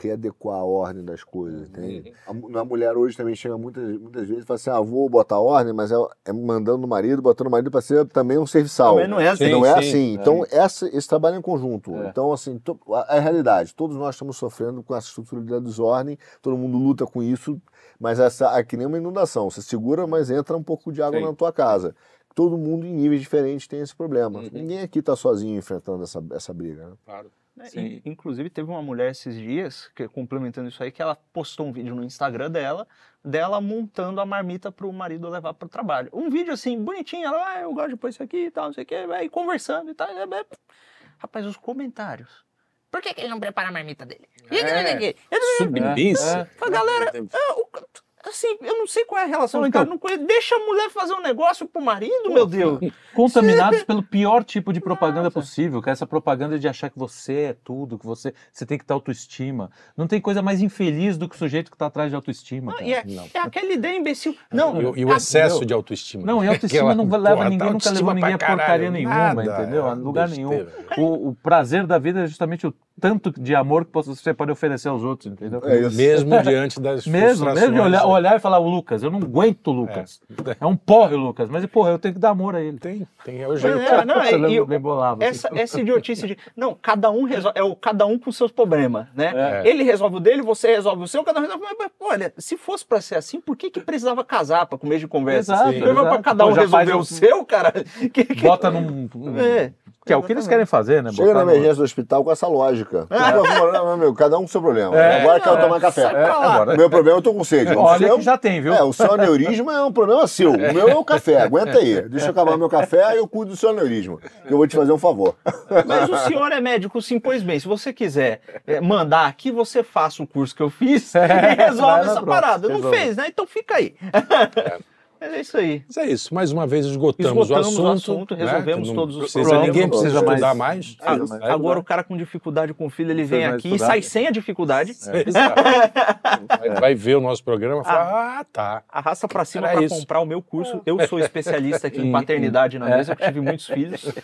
readequar a ordem das coisas, entende? A, a mulher hoje também chega muitas, muitas vezes e fala assim, ah, vou botar ordem, mas é, é mandando o marido, botando o marido para ser também um serviçal. Também não é assim. Sim, não é sim, assim. é Então, essa, esse trabalho é em conjunto. É. Então, assim, to- a, a realidade, todos nós estamos sofrendo com essa estrutura da desordem, todo mundo luta com isso, mas essa é que nem uma inundação. Você segura, mas entra um pouco de água Sim. na tua casa. Todo mundo em níveis diferentes tem esse problema. Uhum. Ninguém aqui está sozinho enfrentando essa, essa briga. Né? Claro. né? Sim. In- Inclusive, teve uma mulher esses dias, que, complementando isso aí, que ela postou um vídeo no Instagram dela, dela montando a marmita pro marido levar pro trabalho. Um vídeo assim, bonitinho, ela, ah, eu gosto de pôr isso aqui e tal, não sei o que, vai conversando e tal. é, é. Rapaz, os comentários. Por que, que ele não prepara a marmita dele? E ele não sei o quê? Eu não- Submissa. Fala, galera, é, o- assim, eu não sei qual é a relação Não, dos então- caras, não conheço. Deixa a mulher fazer um negócio pro marido, meu Deus. Contaminados pelo pior tipo de propaganda possível, que é essa propaganda de achar que você é tudo, que você, você tem que ter autoestima. Não tem coisa mais infeliz do que o sujeito que está atrás de autoestima. Não, cara. e é, Não. é aquela ideia imbecil. Não, E, o- e o a- excesso meu. de autoestima. Não, e autoestima não leva porra, ninguém, tá nunca levou ninguém a porcaria nenhuma, nada, entendeu? A é lugar besteira, nenhum. O, o prazer da vida é justamente o tanto de amor que você pode oferecer aos outros, entendeu? É isso. Mesmo diante das Mesmo, mesmo de olhar, olhar e falar, o Lucas, eu não aguento o Lucas. É, um porre o Lucas, mas porra, eu tenho que dar amor a ele. Tem, tem, é o jeito. É, não, Você é, lembra e bem bolava. essa, essa idiotice de. Não, cada um resolve. É o cada um com seus problemas, né? É. Ele resolve o dele, você resolve o seu, cada um resolve. Mas, olha, se fosse pra ser assim, por que, que precisava casar pra começo de conversa? Exato, Assim? Pra exato. cada um resolver o seu, cara. Que, que... Bota num. um- É, que é o que eles querem fazer, né? Chega na Botar no- emergência do hospital com essa lógica. Não, não, meu, cada um com seu problema. É, Agora quero tomar café. lá. agora- O meu problema é eu tô com sede. O Olha seu- que já tem, viu? É, o seu aneurisma é um problema seu. O meu é o café. Aguenta aí. Deixa eu acabar meu café aí eu cuido do seu aneurisma. Que eu vou te fazer um favor. Mas o senhor é médico, sim, pois bem. Se você quiser é, mandar aqui, você faça o curso que eu fiz É, e vai resolve essa pronto, parada. Não resolve. fez, né? Então fica aí. Mas é isso aí. Mas é isso. Mais uma vez esgotamos, Esgotamos o o assunto. assunto, né? resolvemos Não todos os precisa, problemas. Ninguém precisa estudar mais. Ah, Precisa mais agora estudar. o cara com dificuldade com o filho, ele Precisa vem aqui e sai sem a dificuldade. Exato. vai, vai ver o nosso programa e fala, ah, tá. Arrasta pra cima Era pra isso. comprar o meu curso. Eu sou especialista aqui em paternidade na é. mesa, eu tive muitos filhos.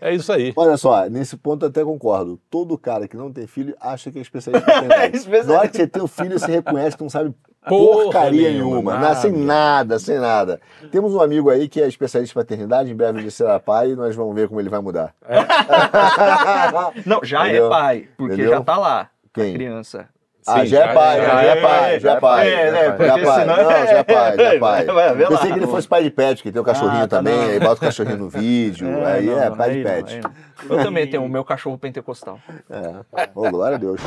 É isso aí. Olha só, nesse ponto eu até concordo. Todo cara que não tem filho acha que é especialista em paternidade. especialista. Na hora que você tem o filho, você reconhece que não sabe porcaria nenhuma, nenhuma. nada. Nada, sem nada, sem nada. Temos um amigo aí que é especialista em paternidade, em breve ele será pai e nós vamos ver como ele vai mudar. Não, já Entendeu? é pai, porque Entendeu? já tá lá. Quem? A criança. Ah, Sim, já é pai, já já é. é pai, já é pai. É, né, Já é pai. senão- Não, já é pai, já é pai. Vai, lá. Pensei que ele fosse pai de pet, que tem o cachorrinho Ah, tá, também, não. aí bota o cachorrinho no vídeo, aí não, é não, pai aí de não, pet. aí não. Eu também tenho o meu cachorro pentecostal. É. Ô, glória a Deus.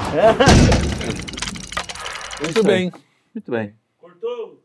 Muito bem. Muito bem. Cortou?